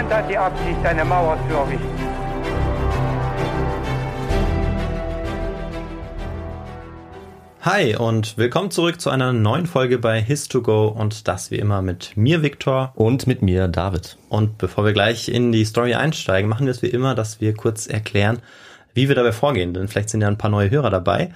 Niemand hat die Absicht, eine Mauer zu errichten. Hi und willkommen zurück zu einer neuen Folge bei His2Go und das wie immer mit mir, Viktor. Und mit mir, David. Und bevor wir gleich in die Story einsteigen, machen wir es wie immer, dass wir kurz erklären, wie wir dabei vorgehen, denn vielleicht sind ja ein paar neue Hörer dabei.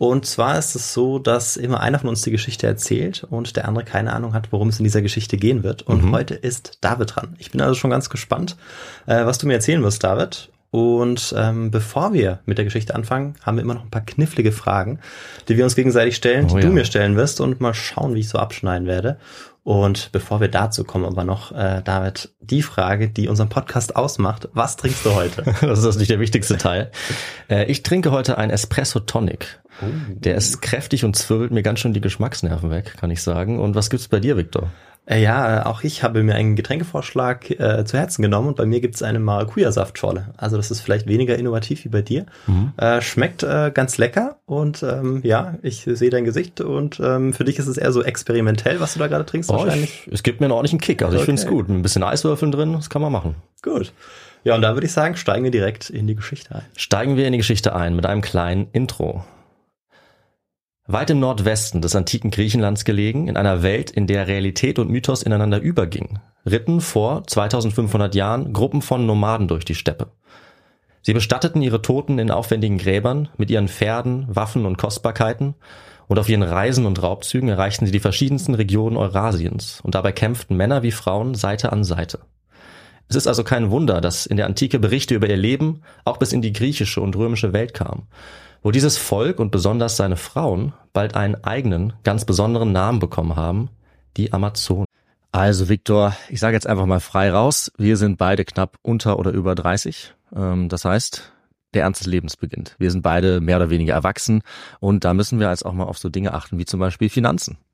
Und zwar ist es so, dass immer einer von uns die Geschichte erzählt und der andere keine Ahnung hat, worum es in dieser Geschichte gehen wird. Und heute ist David dran. Ich bin also schon ganz gespannt, äh, was du mir erzählen wirst, David. Und ähm, bevor wir mit der Geschichte anfangen, haben wir immer noch ein paar knifflige Fragen, die wir uns gegenseitig stellen, die Oh du ja. mir stellen wirst und mal schauen, wie ich so abschneiden werde. Und bevor wir dazu kommen, aber noch, äh, David, die Frage, die unseren Podcast ausmacht. Was trinkst du heute? Das ist nicht der wichtigste Teil. Äh, ich trinke heute ein Espresso Tonic. Der ist kräftig und zwirbelt mir ganz schön die Geschmacksnerven weg, kann ich sagen. Und was gibt's bei dir, Victor? Äh, ja, äh, auch ich habe mir einen Getränkevorschlag äh, zu Herzen genommen und bei mir gibt's eine Maracuja-Saftschorle. Also das ist vielleicht weniger innovativ wie bei dir. Äh, schmeckt äh, ganz lecker und ähm, ja, ich sehe dein Gesicht und ähm, für dich ist es eher so experimentell, was du da gerade trinkst Oh, wahrscheinlich. ich, es gibt mir einen ordentlichen Kick. Also ich Okay. find's gut. Ein bisschen Eiswürfeln drin, das kann man machen. Gut. Ja, und da würde ich sagen, steigen wir direkt in die Geschichte ein. Steigen wir in die Geschichte ein mit einem kleinen Intro. Weit im Nordwesten des antiken Griechenlands gelegen, in einer Welt, in der Realität und Mythos ineinander übergingen, ritten vor 2500 Jahren Gruppen von Nomaden durch die Steppe. Sie bestatteten ihre Toten in aufwendigen Gräbern mit ihren Pferden, Waffen und Kostbarkeiten, und auf ihren Reisen und Raubzügen erreichten sie die verschiedensten Regionen Eurasiens, und dabei kämpften Männer wie Frauen Seite an Seite. Es ist also kein Wunder, dass in der Antike Berichte über ihr Leben auch bis in die griechische und römische Welt kamen, wo dieses Volk und besonders seine Frauen bald einen eigenen, ganz besonderen Namen bekommen haben, die Amazonen. Also Viktor, ich sage jetzt einfach mal frei raus, wir sind beide knapp unter oder über 30. Ähm, das heißt, der Ernst des Lebens beginnt. Wir sind beide mehr oder weniger erwachsen und da müssen wir jetzt auch mal auf so Dinge achten wie zum Beispiel Finanzen.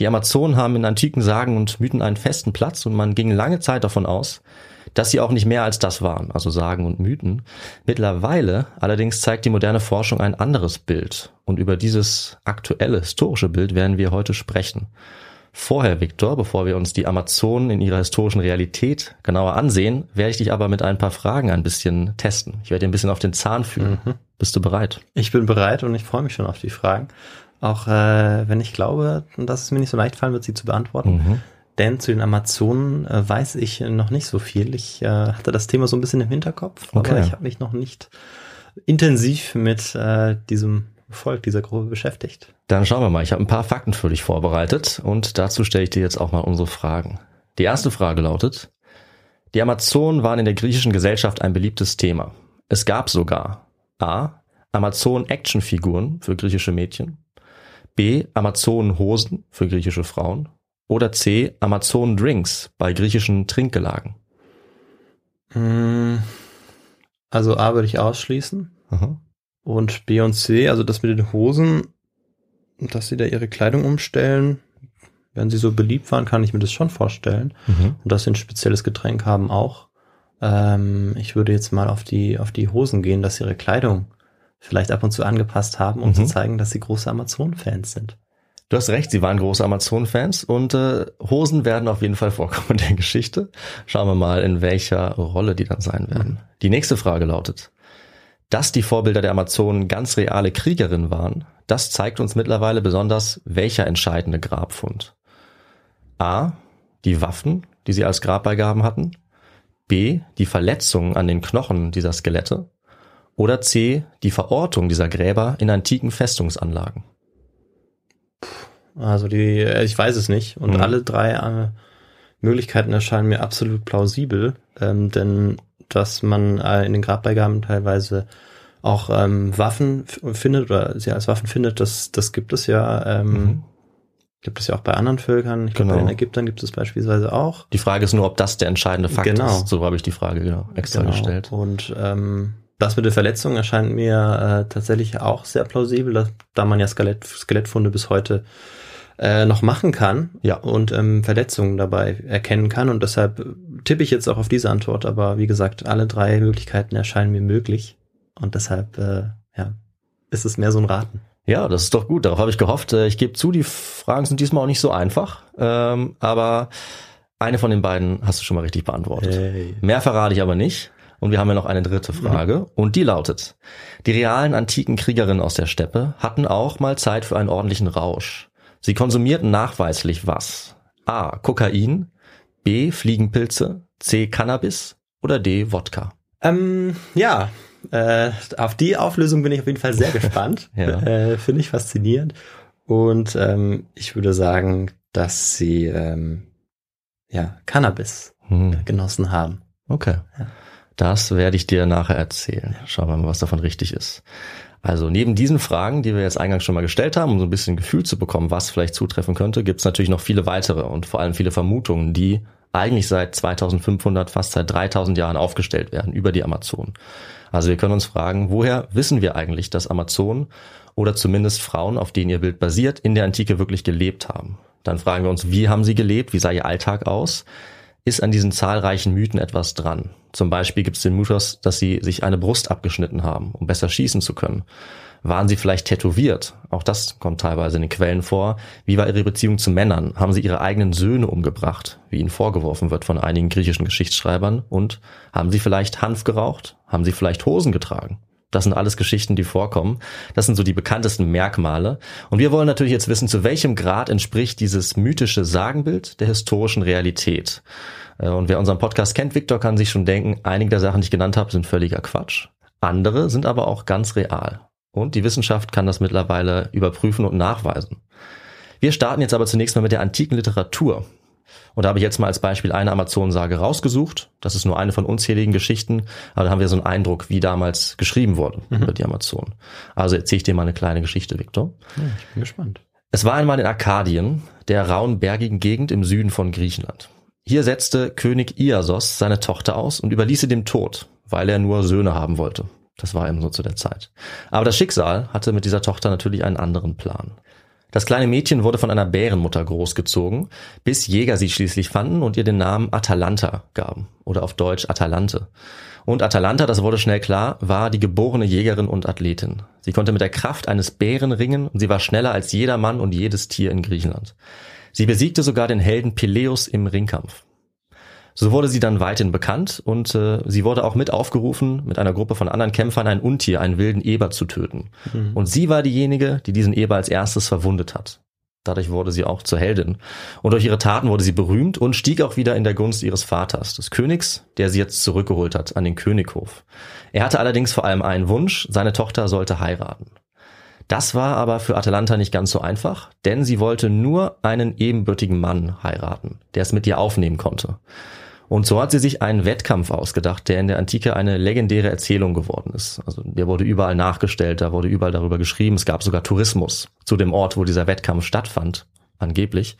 Die Amazonen haben in antiken Sagen und Mythen einen festen Platz und man ging lange Zeit davon aus, dass sie auch nicht mehr als das waren, also Sagen und Mythen. Mittlerweile allerdings zeigt die moderne Forschung ein anderes Bild und über dieses aktuelle historische Bild werden wir heute sprechen. Vorher, Viktor, bevor wir uns die Amazonen in ihrer historischen Realität genauer ansehen, werde ich dich aber mit ein paar Fragen ein bisschen testen. Ich werde dir ein bisschen auf den Zahn fühlen. Mhm. Bist du bereit? Ich bin bereit und ich freue mich schon auf die Fragen. Auch äh, wenn ich glaube, dass es mir nicht so leicht fallen wird, sie zu beantworten. Mhm. Denn zu den Amazonen äh, weiß ich noch nicht so viel. Ich äh, hatte das Thema so ein bisschen im Hinterkopf, aber Okay. ich habe mich noch nicht intensiv mit äh, diesem Volk, dieser Gruppe beschäftigt. Dann schauen wir mal. Ich habe ein paar Fakten für dich vorbereitet und dazu stelle ich dir jetzt auch mal unsere Fragen. Die erste Frage lautet, die Amazonen waren in der griechischen Gesellschaft ein beliebtes Thema. Es gab sogar A. Amazonen-Actionfiguren für griechische Mädchen, B. Amazonen-Hosen für griechische Frauen oder C. Amazonen-Drinks bei griechischen Trinkgelagen. Mm, Also A würde ich ausschließen. Aha. Und B und C, also das mit den Hosen, dass sie da ihre Kleidung umstellen, wenn sie so beliebt waren, kann ich mir das schon vorstellen. Mhm. Und dass sie ein spezielles Getränk haben auch. Ähm, ich würde jetzt mal auf die, auf die Hosen gehen, dass sie ihre Kleidung vielleicht ab und zu angepasst haben, um Mhm. zu zeigen, dass sie große Amazon-Fans sind. Du hast recht, sie waren große Amazon-Fans und äh, Hosen werden auf jeden Fall vorkommen in der Geschichte. Schauen wir mal, in welcher Rolle die dann sein werden. Die nächste Frage lautet, dass die Vorbilder der Amazonen ganz reale Kriegerinnen waren, das zeigt uns mittlerweile besonders welcher entscheidende Grabfund. A. Die Waffen, die sie als Grabbeigaben hatten. B. Die Verletzungen an den Knochen dieser Skelette. Oder C. Die Verortung dieser Gräber in antiken Festungsanlagen. Also die, äh, ich weiß es nicht. Und Mhm. alle drei äh, Möglichkeiten erscheinen mir absolut plausibel, ähm, denn dass man äh, in den Grabbeigaben teilweise auch ähm, Waffen findet oder sie als Waffen findet, das, das gibt es ja, ähm, Mhm. gibt es ja auch bei anderen Völkern. Ich glaube, bei Genau. den Ägyptern gibt es beispielsweise auch. Die Frage ist nur, ob das der entscheidende Fakt Genau. ist. So habe ich die Frage genau, extra Genau. gestellt. Und ähm, das mit der Verletzung erscheint mir äh, tatsächlich auch sehr plausibel, dass, da man ja Skelett, Skelettfunde bis heute äh, noch machen kann Ja. und ähm, Verletzungen dabei erkennen kann. Und deshalb tippe ich jetzt auch auf diese Antwort. Aber wie gesagt, alle drei Möglichkeiten erscheinen mir möglich. Und deshalb äh, ja, ist es mehr so ein Raten. Ja, das ist doch gut. Darauf habe ich gehofft. Äh, Ich gebe zu, die Fragen sind diesmal auch nicht so einfach. Ähm, aber eine von den beiden hast du schon mal richtig beantwortet. Hey. Mehr verrate ich aber nicht. Und wir haben ja noch eine dritte Frage. Und die lautet, die realen antiken Kriegerinnen aus der Steppe hatten auch mal Zeit für einen ordentlichen Rausch. Sie konsumierten nachweislich was? A. Kokain, B. Fliegenpilze, C. Cannabis oder D. Wodka. Ähm, ja, äh, auf die Auflösung bin ich auf jeden Fall sehr gespannt. Ja. äh, Finde ich faszinierend. Und ähm, ich würde sagen, dass sie ähm, ja Cannabis Hm. genossen haben. Okay. Ja. Das werde ich dir nachher erzählen. Schauen wir mal, was davon richtig ist. Also neben diesen Fragen, die wir jetzt eingangs schon mal gestellt haben, um so ein bisschen Gefühl zu bekommen, was vielleicht zutreffen könnte, gibt es natürlich noch viele weitere und vor allem viele Vermutungen, die eigentlich seit 2500, fast seit 3000 Jahren aufgestellt werden über die Amazonen. Also wir können uns fragen, woher wissen wir eigentlich, dass Amazonen oder zumindest Frauen, auf denen ihr Bild basiert, in der Antike wirklich gelebt haben? Dann fragen wir uns, wie haben sie gelebt? Wie sah ihr Alltag aus? Ist an diesen zahlreichen Mythen etwas dran. Zum Beispiel gibt es den Mythos, dass sie sich eine Brust abgeschnitten haben, um besser schießen zu können. Waren sie vielleicht tätowiert? Auch das kommt teilweise in den Quellen vor. Wie war ihre Beziehung zu Männern? Haben sie ihre eigenen Söhne umgebracht, wie ihnen vorgeworfen wird von einigen griechischen Geschichtsschreibern? Und haben sie vielleicht Hanf geraucht? Haben sie vielleicht Hosen getragen? Das sind alles Geschichten, die vorkommen. Das sind so die bekanntesten Merkmale. Und wir wollen natürlich jetzt wissen, zu welchem Grad entspricht dieses mythische Sagenbild der historischen Realität. Äh, Und wer unseren Podcast kennt, Victor, kann sich schon denken, einige der Sachen, die ich genannt habe, sind völliger Quatsch. Andere sind aber auch ganz real. Und die Wissenschaft kann das mittlerweile überprüfen und nachweisen. Wir starten jetzt aber zunächst mal mit der antiken Literatur. Und da habe ich jetzt mal als Beispiel eine Amazonensage rausgesucht. Das ist nur eine von unzähligen Geschichten, aber da haben wir so einen Eindruck, wie damals geschrieben wurde über die Amazonen. Also erzähle ich dir mal eine kleine Geschichte, Victor. Ja, ich bin gespannt. Es war einmal in Arkadien, der rauen bergigen Gegend im Süden von Griechenland. Hier setzte König Iasos seine Tochter aus und überließ sie dem Tod, weil er nur Söhne haben wollte. Das war eben so zu der Zeit. Aber das Schicksal hatte mit dieser Tochter natürlich einen anderen Plan. Das kleine Mädchen wurde von einer Bärenmutter großgezogen, bis Jäger sie schließlich fanden und ihr den Namen Atalanta gaben oder auf Deutsch Atalante. Und Atalanta, das wurde schnell klar, war die geborene Jägerin und Athletin. Sie konnte mit der Kraft eines Bären ringen und sie war schneller als jeder Mann und jedes Tier in Griechenland. Sie besiegte sogar den Helden Peleus im Ringkampf. So wurde sie dann weithin bekannt und äh, sie wurde auch mit aufgerufen, mit einer Gruppe von anderen Kämpfern ein Untier, einen wilden Eber zu töten. Mhm. Und sie war diejenige, die diesen Eber als erstes verwundet hat. Dadurch wurde sie auch zur Heldin. Und durch ihre Taten wurde sie berühmt und stieg auch wieder in der Gunst ihres Vaters, des Königs, der sie jetzt zurückgeholt hat an den Könighof. Er hatte allerdings vor allem einen Wunsch, seine Tochter sollte heiraten. Das war aber für Atalanta nicht ganz so einfach, denn sie wollte nur einen ebenbürtigen Mann heiraten, der es mit ihr aufnehmen konnte. Und so hat sie sich einen Wettkampf ausgedacht, der in der Antike eine legendäre Erzählung geworden ist. Also der wurde überall nachgestellt, da wurde überall darüber geschrieben. Es gab sogar Tourismus zu dem Ort, wo dieser Wettkampf stattfand, angeblich.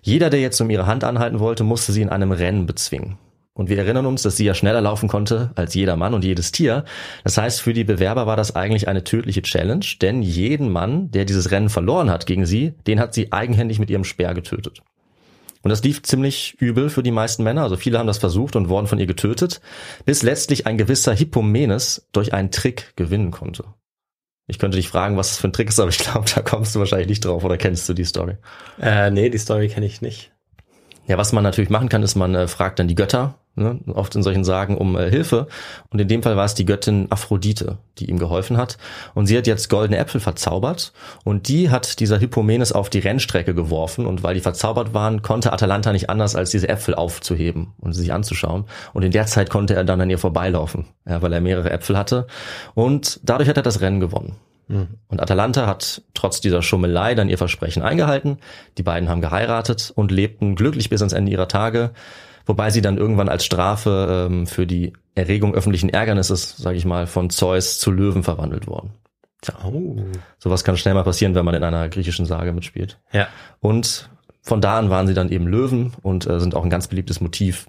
Jeder, der jetzt um ihre Hand anhalten wollte, musste sie in einem Rennen bezwingen. Und wir erinnern uns, dass sie ja schneller laufen konnte als jeder Mann und jedes Tier. Das heißt, für die Bewerber war das eigentlich eine tödliche Challenge, denn jeden Mann, der dieses Rennen verloren hat gegen sie, den hat sie eigenhändig mit ihrem Speer getötet. Und das lief ziemlich übel für die meisten Männer. Also viele haben das versucht und wurden von ihr getötet, bis letztlich ein gewisser Hippomenes durch einen Trick gewinnen konnte. Ich könnte dich fragen, was das für ein Trick ist, aber ich glaube, da kommst du wahrscheinlich nicht drauf oder kennst du die Story? Äh, nee, die Story kenne ich nicht. Ja, was man natürlich machen kann, ist, man äh, fragt dann die Götter, ne, oft in solchen Sagen um äh, Hilfe. Und in dem Fall war es die Göttin Aphrodite, die ihm geholfen hat. Und sie hat jetzt goldene Äpfel verzaubert und die hat dieser Hippomenes auf die Rennstrecke geworfen. Und weil die verzaubert waren, konnte Atalanta nicht anders, als diese Äpfel aufzuheben und sie sich anzuschauen. Und in der Zeit konnte er dann an ihr vorbeilaufen, ja, weil er mehrere Äpfel hatte. Und dadurch hat er das Rennen gewonnen. Mhm. Und Atalanta hat trotz dieser Schummelei dann ihr Versprechen eingehalten. Die beiden haben geheiratet und lebten glücklich bis ans Ende ihrer Tage wobei sie dann irgendwann als Strafe ähm, für die Erregung öffentlichen Ärgernisses, sage ich mal, von Zeus zu Löwen verwandelt worden. Tja, oh. sowas kann schnell mal passieren, wenn man in einer griechischen Sage mitspielt. Ja. Und von da an waren sie dann eben Löwen und äh, sind auch ein ganz beliebtes Motiv.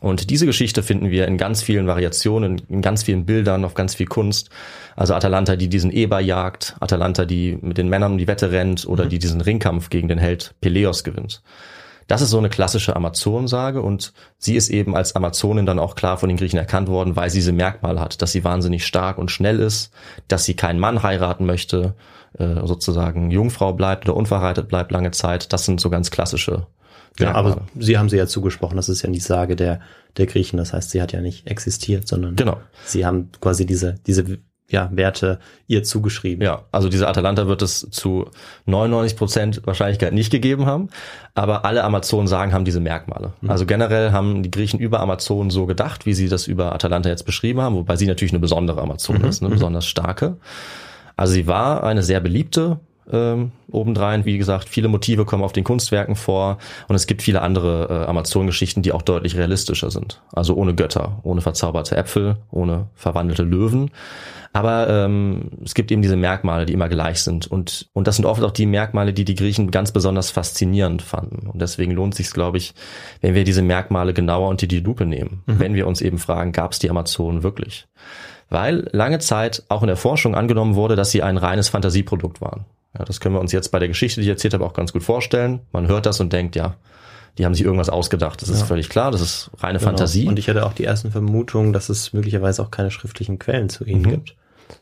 Und diese Geschichte finden wir in ganz vielen Variationen, in ganz vielen Bildern, auf ganz viel Kunst. Also Atalanta, die diesen Eber jagt, Atalanta, die mit den Männern um die Wette rennt oder mhm. die diesen Ringkampf gegen den Held Peleos gewinnt. Das ist so eine klassische Amazonensage und sie ist eben als Amazonin dann auch klar von den Griechen erkannt worden, weil sie diese Merkmale hat, dass sie wahnsinnig stark und schnell ist, dass sie keinen Mann heiraten möchte, äh, sozusagen Jungfrau bleibt oder unverheiratet bleibt lange Zeit. Das sind so ganz klassische ja, aber Sie haben sie ja zugesprochen, das ist ja nicht Sage der, der Griechen, das heißt, sie hat ja nicht existiert, sondern genau. sie haben quasi diese, diese ja, Werte ihr zugeschrieben. Ja, also diese Atalanta wird es zu 99 Prozent Wahrscheinlichkeit nicht gegeben haben, aber alle Amazonen sagen, haben diese Merkmale. Mhm. Also generell haben die Griechen über Amazonen so gedacht, wie sie das über Atalanta jetzt beschrieben haben, wobei sie natürlich eine besondere Amazon mhm. ist, eine mhm. besonders starke. Also sie war eine sehr beliebte ähm, obendrein. Wie gesagt, viele Motive kommen auf den Kunstwerken vor und es gibt viele andere äh, Amazon-Geschichten, die auch deutlich realistischer sind. Also ohne Götter, ohne verzauberte Äpfel, ohne verwandelte Löwen. Aber ähm, es gibt eben diese Merkmale, die immer gleich sind. Und, und das sind oft auch die Merkmale, die die Griechen ganz besonders faszinierend fanden. Und deswegen lohnt sich glaube ich, wenn wir diese Merkmale genauer unter die Lupe nehmen. Mhm. Wenn wir uns eben fragen, gab es die Amazonen wirklich? Weil lange Zeit auch in der Forschung angenommen wurde, dass sie ein reines Fantasieprodukt waren. Ja, das können wir uns jetzt bei der Geschichte, die ich erzählt habe, auch ganz gut vorstellen. Man hört das und denkt, ja, die haben sich irgendwas ausgedacht. Das ist ja. völlig klar, das ist reine genau. Fantasie. Und ich hatte auch die ersten Vermutungen, dass es möglicherweise auch keine schriftlichen Quellen zu ihnen mhm. gibt.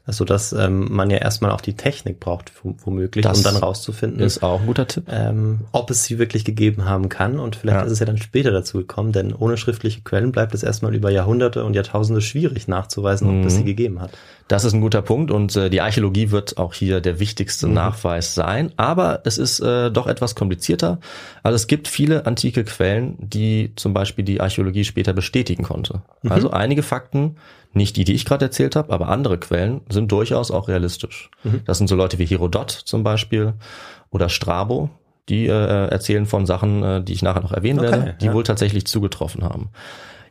Also dass ähm, man ja erstmal auch die Technik braucht, womöglich, das um dann rauszufinden. Ist auch ein guter Tipp. Ähm, ob es sie wirklich gegeben haben kann. Und vielleicht ja. ist es ja dann später dazu gekommen, denn ohne schriftliche Quellen bleibt es erstmal über Jahrhunderte und Jahrtausende schwierig nachzuweisen, ob mhm. es sie gegeben hat. Das ist ein guter Punkt und äh, die Archäologie wird auch hier der wichtigste mhm. Nachweis sein. Aber es ist äh, doch etwas komplizierter. Also es gibt viele antike Quellen, die zum Beispiel die Archäologie später bestätigen konnte. Mhm. Also einige Fakten nicht die, die ich gerade erzählt habe, aber andere Quellen sind durchaus auch realistisch. Mhm. Das sind so Leute wie Herodot zum Beispiel oder Strabo, die äh, erzählen von Sachen, äh, die ich nachher noch erwähnen okay, werde, die ja. wohl tatsächlich zugetroffen haben.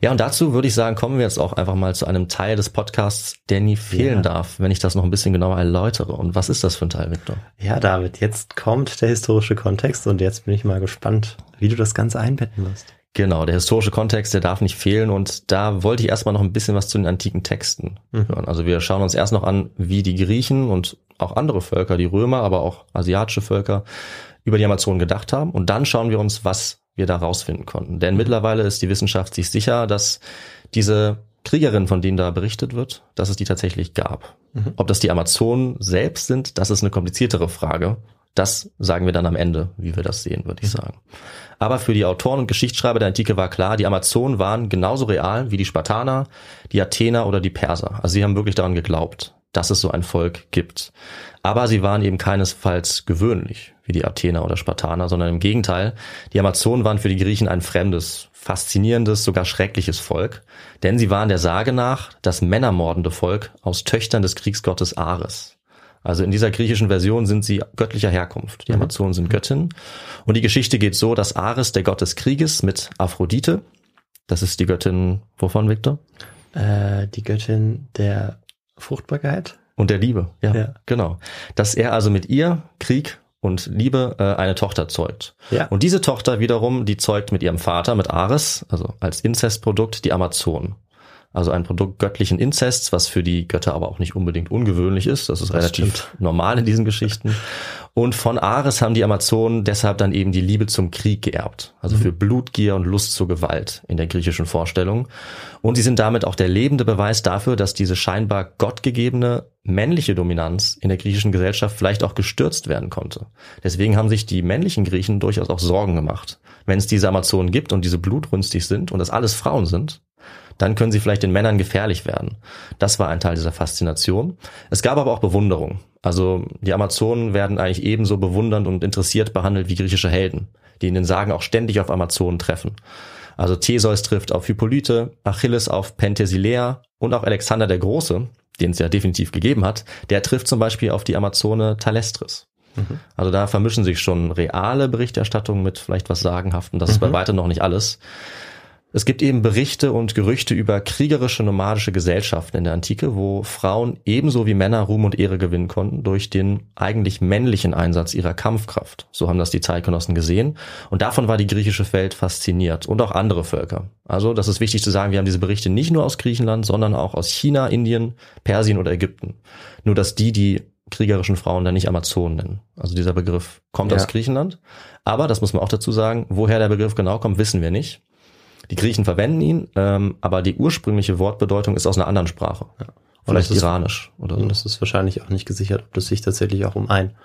Ja, und dazu würde ich sagen, kommen wir jetzt auch einfach mal zu einem Teil des Podcasts, der nie fehlen ja. darf, wenn ich das noch ein bisschen genauer erläutere. Und was ist das für ein Teil, Victor? Ja, David, jetzt kommt der historische Kontext und jetzt bin ich mal gespannt, wie du das Ganze einbetten wirst. Genau, der historische Kontext, der darf nicht fehlen und da wollte ich erstmal noch ein bisschen was zu den antiken Texten Mhm. hören. Also wir schauen uns erst noch an, wie die Griechen und auch andere Völker, die Römer, aber auch asiatische Völker über die Amazonen gedacht haben und dann schauen wir uns, was wir da rausfinden konnten. Denn mittlerweile ist die Wissenschaft sich sicher, dass diese Kriegerinnen, von denen da berichtet wird, dass es die tatsächlich gab. Ob das die Amazonen selbst sind, das ist eine kompliziertere Frage. Das sagen wir dann am Ende, wie wir das sehen, würde ich sagen. Aber für die Autoren und Geschichtsschreiber der Antike war klar, die Amazonen waren genauso real wie die Spartaner, die Athener oder die Perser. Also sie haben wirklich daran geglaubt, dass es so ein Volk gibt. Aber sie waren eben keinesfalls gewöhnlich wie die Athener oder Spartaner, sondern im Gegenteil, die Amazonen waren für die Griechen ein fremdes, faszinierendes, sogar schreckliches Volk, denn sie waren der Sage nach das männermordende Volk aus Töchtern des Kriegsgottes Ares. Also in dieser griechischen Version sind sie göttlicher Herkunft. Die Amazonen sind Göttinnen. Und die Geschichte geht so, dass Ares, der Gott des Krieges, mit Aphrodite, das ist die Göttin, wovon, Victor? Äh, die Göttin der Fruchtbarkeit. Und der Liebe, ja, Ja. genau. Dass er also mit ihr Krieg und Liebe äh, eine Tochter zeugt. Ja. Und diese Tochter wiederum, die zeugt mit ihrem Vater, mit Ares, also als Inzestprodukt, die Amazonen. Also ein Produkt göttlichen Inzests, was für die Götter aber auch nicht unbedingt ungewöhnlich ist. Das ist relativ normal in diesen Geschichten. Und von Ares haben die Amazonen deshalb dann eben die Liebe zum Krieg geerbt. Also für Blutgier und Lust zur Gewalt in der griechischen Vorstellung. Und sie sind damit auch der lebende Beweis dafür, dass diese scheinbar gottgegebene männliche Dominanz in der griechischen Gesellschaft vielleicht auch gestürzt werden konnte. Deswegen haben sich die männlichen Griechen durchaus auch Sorgen gemacht. Wenn es diese Amazonen gibt und diese blutrünstig sind und das alles Frauen sind, dann können sie vielleicht den Männern gefährlich werden. Das war ein Teil dieser Faszination. Es gab aber auch Bewunderung. Also die Amazonen werden eigentlich ebenso bewundernd und interessiert behandelt wie griechische Helden, die in den Sagen auch ständig auf Amazonen treffen. Also Theseus trifft auf Hippolyte, Achilles auf Penthesilea und auch Alexander der Große, den es ja definitiv gegeben hat, der trifft zum Beispiel auf die Amazone Thalestris. Also da vermischen sich schon reale Berichterstattungen mit vielleicht was Sagenhaften. Das ist bei weitem noch nicht alles. Es gibt eben Berichte und Gerüchte über kriegerische nomadische Gesellschaften in der Antike, wo Frauen ebenso wie Männer Ruhm und Ehre gewinnen konnten durch den eigentlich männlichen Einsatz ihrer Kampfkraft. So haben das die Zeitgenossen gesehen. Und davon war die griechische Welt fasziniert und auch andere Völker. Also, das ist wichtig zu sagen, wir haben diese Berichte nicht nur aus Griechenland, sondern auch aus China, Indien, Persien oder Ägypten. Nur, dass die die kriegerischen Frauen dann nicht Amazonen nennen. Also dieser Begriff kommt Ja. aus Griechenland. Aber, das muss man auch dazu sagen, woher der Begriff genau kommt, wissen wir nicht. Die Griechen verwenden ihn, ähm, aber die ursprüngliche Wortbedeutung ist aus einer anderen Sprache. Vielleicht das ist- iranisch oder so. Und es ist wahrscheinlich auch nicht gesichert, ob es sich tatsächlich auch um ein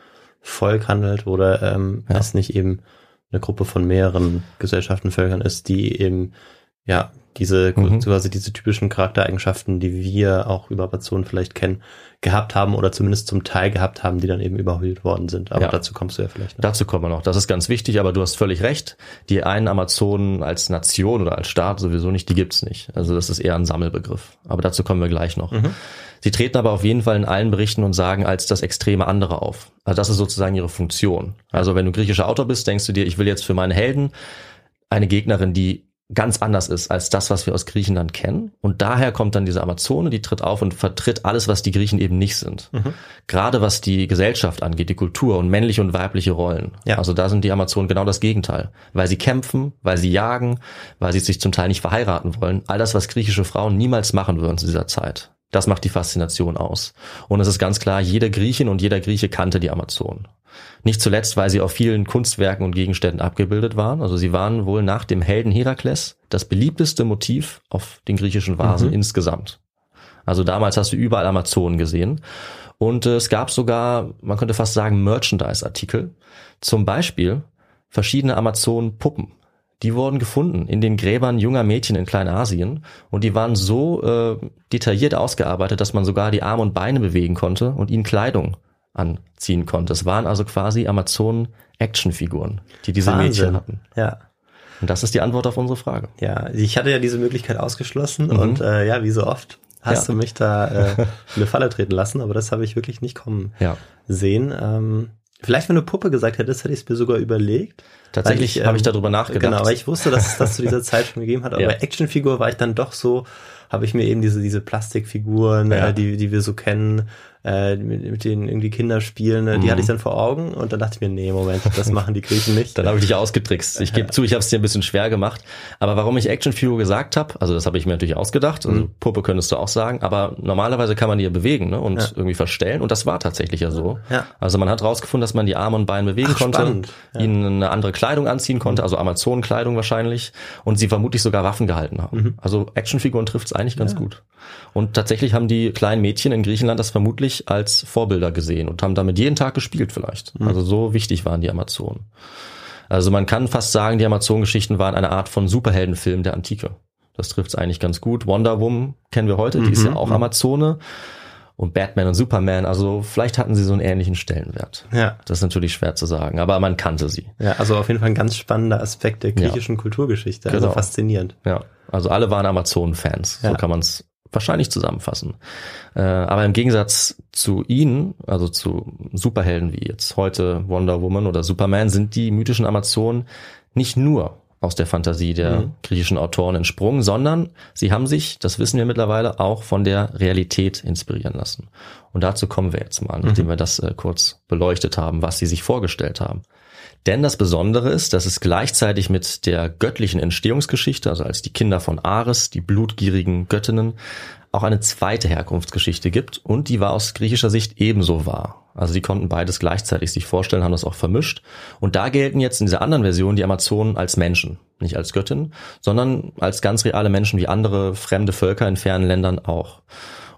Volk handelt oder ähm, Ja. es nicht eben eine Gruppe von mehreren Gesellschaften, Völkern ist, die eben ja diese Mhm. quasi diese typischen Charaktereigenschaften, die wir auch über Amazonen vielleicht kennen, gehabt haben oder zumindest zum Teil gehabt haben, die dann eben überhöht worden sind. Aber Ja. dazu kommst du ja vielleicht noch. Dazu kommen wir noch. Das ist ganz wichtig, aber du hast völlig recht. Die einen Amazonen als Nation oder als Staat sowieso nicht, die gibt's nicht. Also das ist eher ein Sammelbegriff. Aber dazu kommen wir gleich noch. Sie treten aber auf jeden Fall in allen Berichten und sagen als das extreme andere auf. Also das ist sozusagen ihre Funktion. Also wenn du griechischer Autor bist, denkst du dir, ich will jetzt für meine Helden eine Gegnerin, die ganz anders ist als das, was wir aus Griechenland kennen. Und daher kommt dann diese Amazone, die tritt auf und vertritt alles, was die Griechen eben nicht sind. Gerade was die Gesellschaft angeht, die Kultur und männliche und weibliche Rollen. Ja. Also da sind die Amazonen genau das Gegenteil. Weil sie kämpfen, weil sie jagen, weil sie sich zum Teil nicht verheiraten wollen. All das, was griechische Frauen niemals machen würden zu dieser Zeit. Das macht die Faszination aus. Und es ist ganz klar, jede Griechin und jeder Grieche kannte die Amazonen. Nicht zuletzt, weil sie auf vielen Kunstwerken und Gegenständen abgebildet waren. Also sie waren wohl nach dem Helden Herakles das beliebteste Motiv auf den griechischen Vasen insgesamt. Also damals hast du überall Amazonen gesehen. Und äh, es gab sogar, man könnte fast sagen, Merchandise-Artikel. Zum Beispiel verschiedene Amazonen-Puppen. Die wurden gefunden in den Gräbern junger Mädchen in Kleinasien und die waren so äh, detailliert ausgearbeitet, dass man sogar die Arme und Beine bewegen konnte und ihnen Kleidung anziehen konnte. Es waren also quasi Amazonen-Actionfiguren, die diese Mädchen hatten. Ja. Und das ist die Antwort auf unsere Frage. Ja, ich hatte ja diese Möglichkeit ausgeschlossen und äh, ja, wie so oft hast Mhm. Ja. du mich da äh, in eine Falle treten lassen, aber das habe ich wirklich nicht kommen Ja. sehen. Ähm, vielleicht, wenn du Puppe gesagt hättest, hätte ich es mir sogar überlegt. Tatsächlich ich, habe ich ähm, darüber nachgedacht. Genau, weil ich wusste, dass es das zu dieser Zeit schon gegeben hat, aber Ja. bei Actionfigur war ich dann doch so, habe ich mir eben diese, diese Plastikfiguren, Ja. äh, die, die wir so kennen, äh, mit, mit denen irgendwie Kinder spielen, äh, die Mhm. hatte ich dann vor Augen und dann dachte ich mir, nee, Moment, das machen die Griechen nicht. Dann habe ich dich ausgetrickst. Ich gebe zu, ich habe es dir ein bisschen schwer gemacht. Aber warum ich Actionfigur gesagt habe, also das habe ich mir natürlich ausgedacht. Also Puppe könntest du auch sagen. Aber normalerweise kann man die ja bewegen ne? und Ja. irgendwie verstellen. Und das war tatsächlich ja so. Ja. Also man hat rausgefunden, dass man die Arme und Beine bewegen Ach, konnte, spannend. Ja. ihnen eine andere Kleidung anziehen konnte, also Amazonenkleidung wahrscheinlich. Und sie vermutlich sogar Waffen gehalten haben. Mhm. Also Actionfiguren trifft es eigentlich ganz gut. Und tatsächlich haben die kleinen Mädchen in Griechenland das vermutlich als Vorbilder gesehen und haben damit jeden Tag gespielt vielleicht. Mhm. Also so wichtig waren die Amazonen. Also man kann fast sagen, die Amazon-Geschichten waren eine Art von Superheldenfilm der Antike. Das trifft es eigentlich ganz gut. Wonder Woman kennen wir heute, die ist ja Mhm, auch Amazone. Und Batman und Superman, also vielleicht hatten sie so einen ähnlichen Stellenwert. Ja. Das ist natürlich schwer zu sagen, aber man kannte sie. Ja, also auf jeden Fall ein ganz spannender Aspekt der griechischen Kulturgeschichte. Also Genau. faszinierend. Ja, also alle waren Amazon-Fans, so Ja. kann man es wahrscheinlich zusammenfassen. Äh, aber im Gegensatz zu ihnen, also zu Superhelden wie jetzt heute Wonder Woman oder Superman, sind die mythischen Amazonen nicht nur aus der Fantasie der Mhm. griechischen Autoren entsprungen, sondern sie haben sich, das wissen wir mittlerweile, auch von der Realität inspirieren lassen. Und dazu kommen wir jetzt mal, nachdem wir das äh, kurz beleuchtet haben, was sie sich vorgestellt haben. Denn das Besondere ist, dass es gleichzeitig mit der göttlichen Entstehungsgeschichte, also als die Kinder von Ares, die blutgierigen Göttinnen, auch eine zweite Herkunftsgeschichte gibt und die war aus griechischer Sicht ebenso wahr. Also die konnten beides gleichzeitig sich vorstellen, haben das auch vermischt. Und da gelten jetzt in dieser anderen Version die Amazonen als Menschen, nicht als Göttinnen, sondern als ganz reale Menschen wie andere fremde Völker in fernen Ländern auch.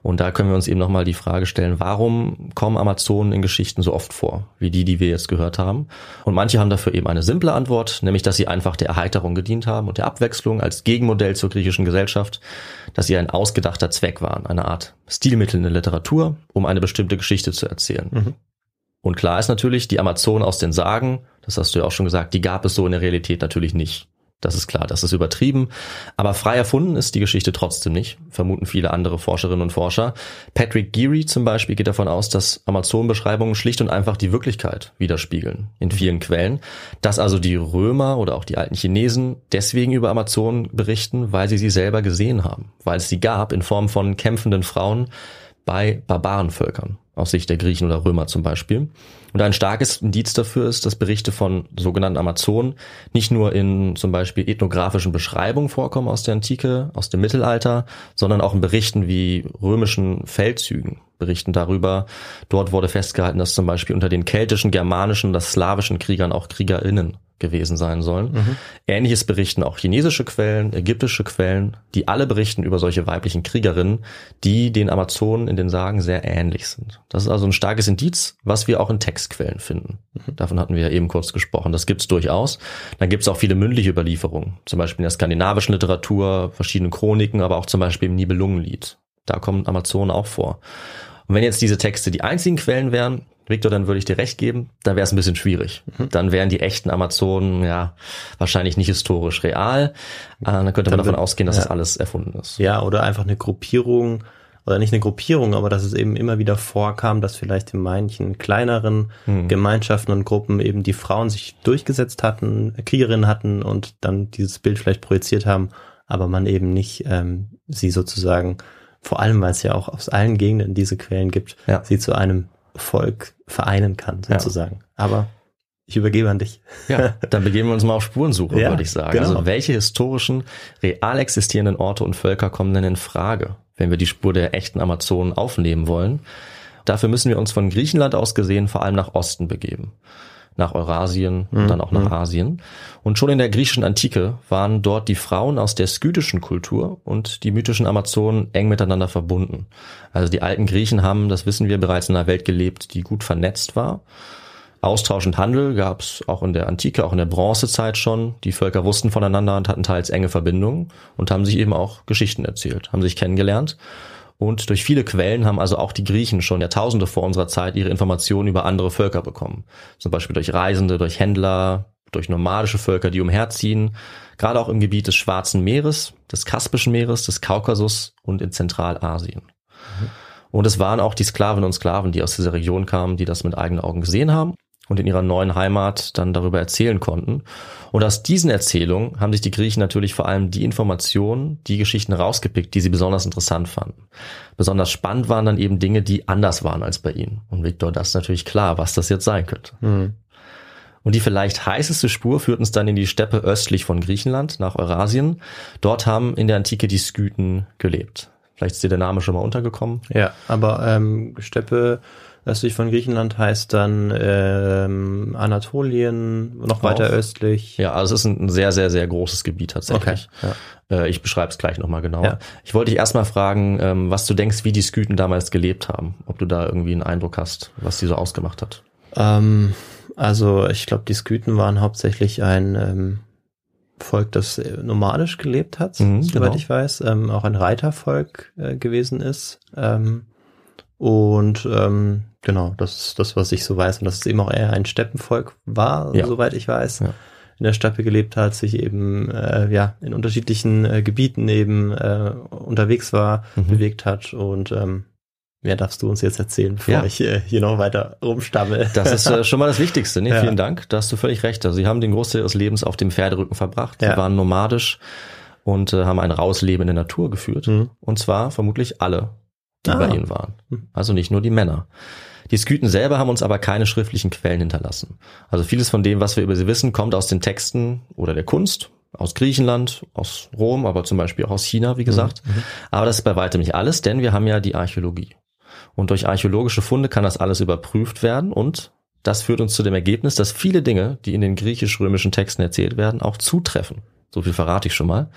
Und da können wir uns eben nochmal die Frage stellen, warum kommen Amazonen in Geschichten so oft vor, wie die, die wir jetzt gehört haben? Und manche haben dafür eben eine simple Antwort, nämlich, dass sie einfach der Erheiterung gedient haben und der Abwechslung als Gegenmodell zur griechischen Gesellschaft, dass sie ein ausgedachter Zweck waren, eine Art Stilmittel in der Literatur, um eine bestimmte Geschichte zu erzählen. Und klar ist natürlich, die Amazonen aus den Sagen, das hast du ja auch schon gesagt, die gab es so in der Realität natürlich nicht. Das ist klar, das ist übertrieben. Aber frei erfunden ist die Geschichte trotzdem nicht, vermuten viele andere Forscherinnen und Forscher. Patrick Geary zum Beispiel geht davon aus, dass Amazonenbeschreibungen schlicht und einfach die Wirklichkeit widerspiegeln, in vielen Quellen. Dass also die Römer oder auch die alten Chinesen deswegen über Amazonen berichten, weil sie sie selber gesehen haben, weil es sie gab in Form von kämpfenden Frauen bei Barbarenvölkern, aus Sicht der Griechen oder Römer zum Beispiel. Und ein starkes Indiz dafür ist, dass Berichte von sogenannten Amazonen nicht nur in zum Beispiel ethnografischen Beschreibungen vorkommen aus der Antike, aus dem Mittelalter, sondern auch in Berichten wie römischen Feldzügen berichten darüber. Dort wurde festgehalten, dass zum Beispiel unter den keltischen, germanischen oder slawischen Kriegern auch KriegerInnen gewesen sein sollen. Ähnliches berichten auch chinesische Quellen, ägyptische Quellen, die alle berichten über solche weiblichen Kriegerinnen, die den Amazonen in den Sagen sehr ähnlich sind. Das ist also ein starkes Indiz, was wir auch in Textquellen finden. Davon hatten wir ja eben kurz gesprochen. Das gibt's durchaus. Dann gibt's auch viele mündliche Überlieferungen, zum Beispiel in der skandinavischen Literatur, verschiedene Chroniken, aber auch zum Beispiel im Nibelungenlied. Da kommen Amazonen auch vor. Und wenn jetzt diese Texte die einzigen Quellen wären, Victor, dann würde ich dir recht geben, dann wäre es ein bisschen schwierig. Dann wären die echten Amazonen ja wahrscheinlich nicht historisch real. Äh, dann könnte man Dann davon wird- ausgehen, dass ja. das alles erfunden ist. Ja, oder einfach eine Gruppierung, oder nicht eine Gruppierung, aber dass es eben immer wieder vorkam, dass vielleicht in manchen kleineren Hm. Gemeinschaften und Gruppen eben die Frauen sich durchgesetzt hatten, Kriegerinnen hatten und dann dieses Bild vielleicht projiziert haben, aber man eben nicht ähm, sie sozusagen, vor allem weil es ja auch aus allen Gegenden diese Quellen gibt, Ja. sie zu einem Volk vereinen kann, Ja. sozusagen. Aber ich übergebe an dich. Ja, dann begeben wir uns mal auf Spurensuche, Ja, würde ich sagen. genau. Also welche historischen, real existierenden Orte und Völker kommen denn in Frage, wenn wir die Spur der echten Amazonen aufnehmen wollen? Dafür müssen wir uns von Griechenland aus gesehen vor allem nach Osten begeben. Nach Eurasien und dann auch nach Asien. Und schon in der griechischen Antike waren dort die Frauen aus der skythischen Kultur und die mythischen Amazonen eng miteinander verbunden. Also die alten Griechen haben, das wissen wir, bereits in einer Welt gelebt, die gut vernetzt war. Austausch und Handel gab es auch in der Antike, auch in der Bronzezeit schon. Die Völker wussten voneinander und hatten teils enge Verbindungen und haben sich eben auch Geschichten erzählt, haben sich kennengelernt. Und durch viele Quellen haben also auch die Griechen schon Jahrtausende vor unserer Zeit ihre Informationen über andere Völker bekommen. Zum Beispiel durch Reisende, durch Händler, durch nomadische Völker, die umherziehen. Gerade auch im Gebiet des Schwarzen Meeres, des Kaspischen Meeres, des Kaukasus und in Zentralasien. Und es waren auch die Sklavinnen und Sklaven, die aus dieser Region kamen, die das mit eigenen Augen gesehen haben und in ihrer neuen Heimat dann darüber erzählen konnten. Und aus diesen Erzählungen haben sich die Griechen natürlich vor allem die Informationen, die Geschichten rausgepickt, die sie besonders interessant fanden. Besonders spannend waren dann eben Dinge, die anders waren als bei ihnen. Und Viktor, das ist natürlich klar, was das jetzt sein könnte. Mhm. Und die vielleicht heißeste Spur führt uns dann in die Steppe östlich von Griechenland, nach Eurasien. Dort haben in der Antike die Skythen gelebt. Vielleicht ist dir der Name schon mal untergekommen. Ja, aber ähm, Steppe östlich von Griechenland heißt dann ähm, Anatolien, noch weiter Auch. östlich. Ja, also es ist ein sehr, sehr, sehr großes Gebiet tatsächlich. Okay, Äh, Ich beschreibe es gleich nochmal genauer. Ja. Ich wollte dich erstmal fragen, ähm, was du denkst, wie die Skythen damals gelebt haben. Ob du da irgendwie einen Eindruck hast, was die so ausgemacht hat. Ähm, also ich glaube, die Skythen waren hauptsächlich ein ähm, Volk, das äh, nomadisch gelebt hat, Mhm, soweit genau. ich weiß, ähm, auch ein Reitervolk äh, gewesen ist. Ähm, und ähm, genau, das ist das, was ich so weiß. Und dass es eben auch eher ein Steppenvolk war, Ja. soweit ich weiß. Ja. In der Steppe gelebt hat, sich eben äh, ja in unterschiedlichen äh, Gebieten eben äh, unterwegs war, Mhm. bewegt hat und ähm, Mehr darfst du uns jetzt erzählen, bevor Ja. ich äh, hier noch weiter rumstammel. Das ist äh, schon mal das Wichtigste. Nee, Ja. Vielen Dank. Da hast du völlig recht. Also sie haben den Großteil ihres Lebens auf dem Pferderücken verbracht. Ja. Sie waren nomadisch und äh, haben ein raues Leben in der Natur geführt. Mhm. Und zwar vermutlich alle, die Ah. bei ihnen waren. Mhm. Also nicht nur die Männer. Die Skythen selber haben uns aber keine schriftlichen Quellen hinterlassen. Also vieles von dem, was wir über sie wissen, kommt aus den Texten oder der Kunst, aus Griechenland, aus Rom, aber zum Beispiel auch aus China, wie gesagt. Aber das ist bei weitem nicht alles, denn wir haben ja die Archäologie. Und durch archäologische Funde kann das alles überprüft werden und das führt uns zu dem Ergebnis, dass viele Dinge, die in den griechisch-römischen Texten erzählt werden, auch zutreffen. So viel verrate ich schon mal.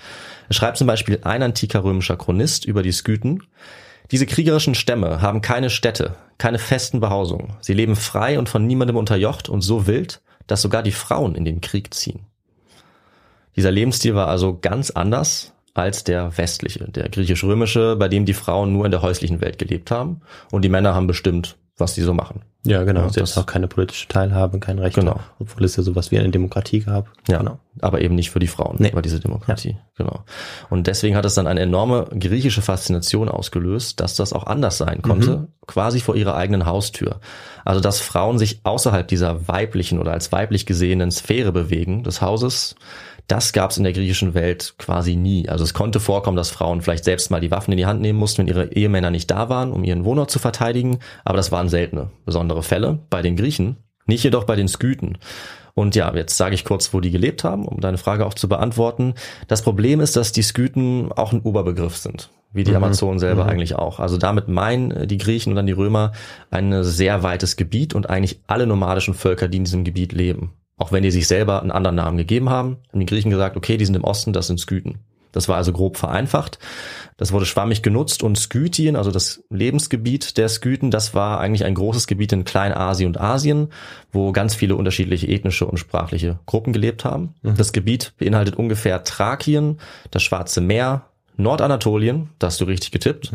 Es schreibt zum Beispiel ein antiker römischer Chronist über die Skythen. Diese kriegerischen Stämme haben keine Städte, keine festen Behausungen. Sie leben frei und von niemandem unterjocht und so wild, dass sogar die Frauen in den Krieg ziehen. Dieser Lebensstil war also ganz anders als der westliche, der griechisch-römische, bei dem die Frauen nur in der häuslichen Welt gelebt haben und die Männer haben bestimmt, was die so machen. Ja, genau. Ja, Sie das- hatten auch keine politische Teilhabe, kein Recht. Genau. Obwohl es ja sowas wie eine Demokratie gab. Ja, Genau. aber eben nicht für die Frauen, Nee. war diese Demokratie. Genau. Und deswegen hat es dann eine enorme griechische Faszination ausgelöst, dass das auch anders sein konnte, quasi vor ihrer eigenen Haustür. Also dass Frauen sich außerhalb dieser weiblichen oder als weiblich gesehenen Sphäre bewegen des Hauses, das gab es in der griechischen Welt quasi nie. Also es konnte vorkommen, dass Frauen vielleicht selbst mal die Waffen in die Hand nehmen mussten, wenn ihre Ehemänner nicht da waren, um ihren Wohnort zu verteidigen. Aber das waren seltene, besondere Fälle bei den Griechen, nicht jedoch bei den Skythen. Und ja, jetzt sage ich kurz, wo die gelebt haben, um deine Frage auch zu beantworten. Das Problem ist, dass die Skythen auch ein Oberbegriff sind, wie die Amazonen selber eigentlich auch. Also damit meinen äh, die Griechen und dann die Römer ein sehr weites Gebiet und eigentlich alle nomadischen Völker, die in diesem Gebiet leben. Auch wenn die sich selber einen anderen Namen gegeben haben, haben die Griechen gesagt, okay, die sind im Osten, das sind Skythen. Das war also grob vereinfacht. Das wurde schwammig genutzt und Skythien, also das Lebensgebiet der Skythen, das war eigentlich ein großes Gebiet in Kleinasien und Asien, wo ganz viele unterschiedliche ethnische und sprachliche Gruppen gelebt haben. Das Gebiet beinhaltet ungefähr Thrakien, das Schwarze Meer, Nordanatolien, da hast du richtig getippt,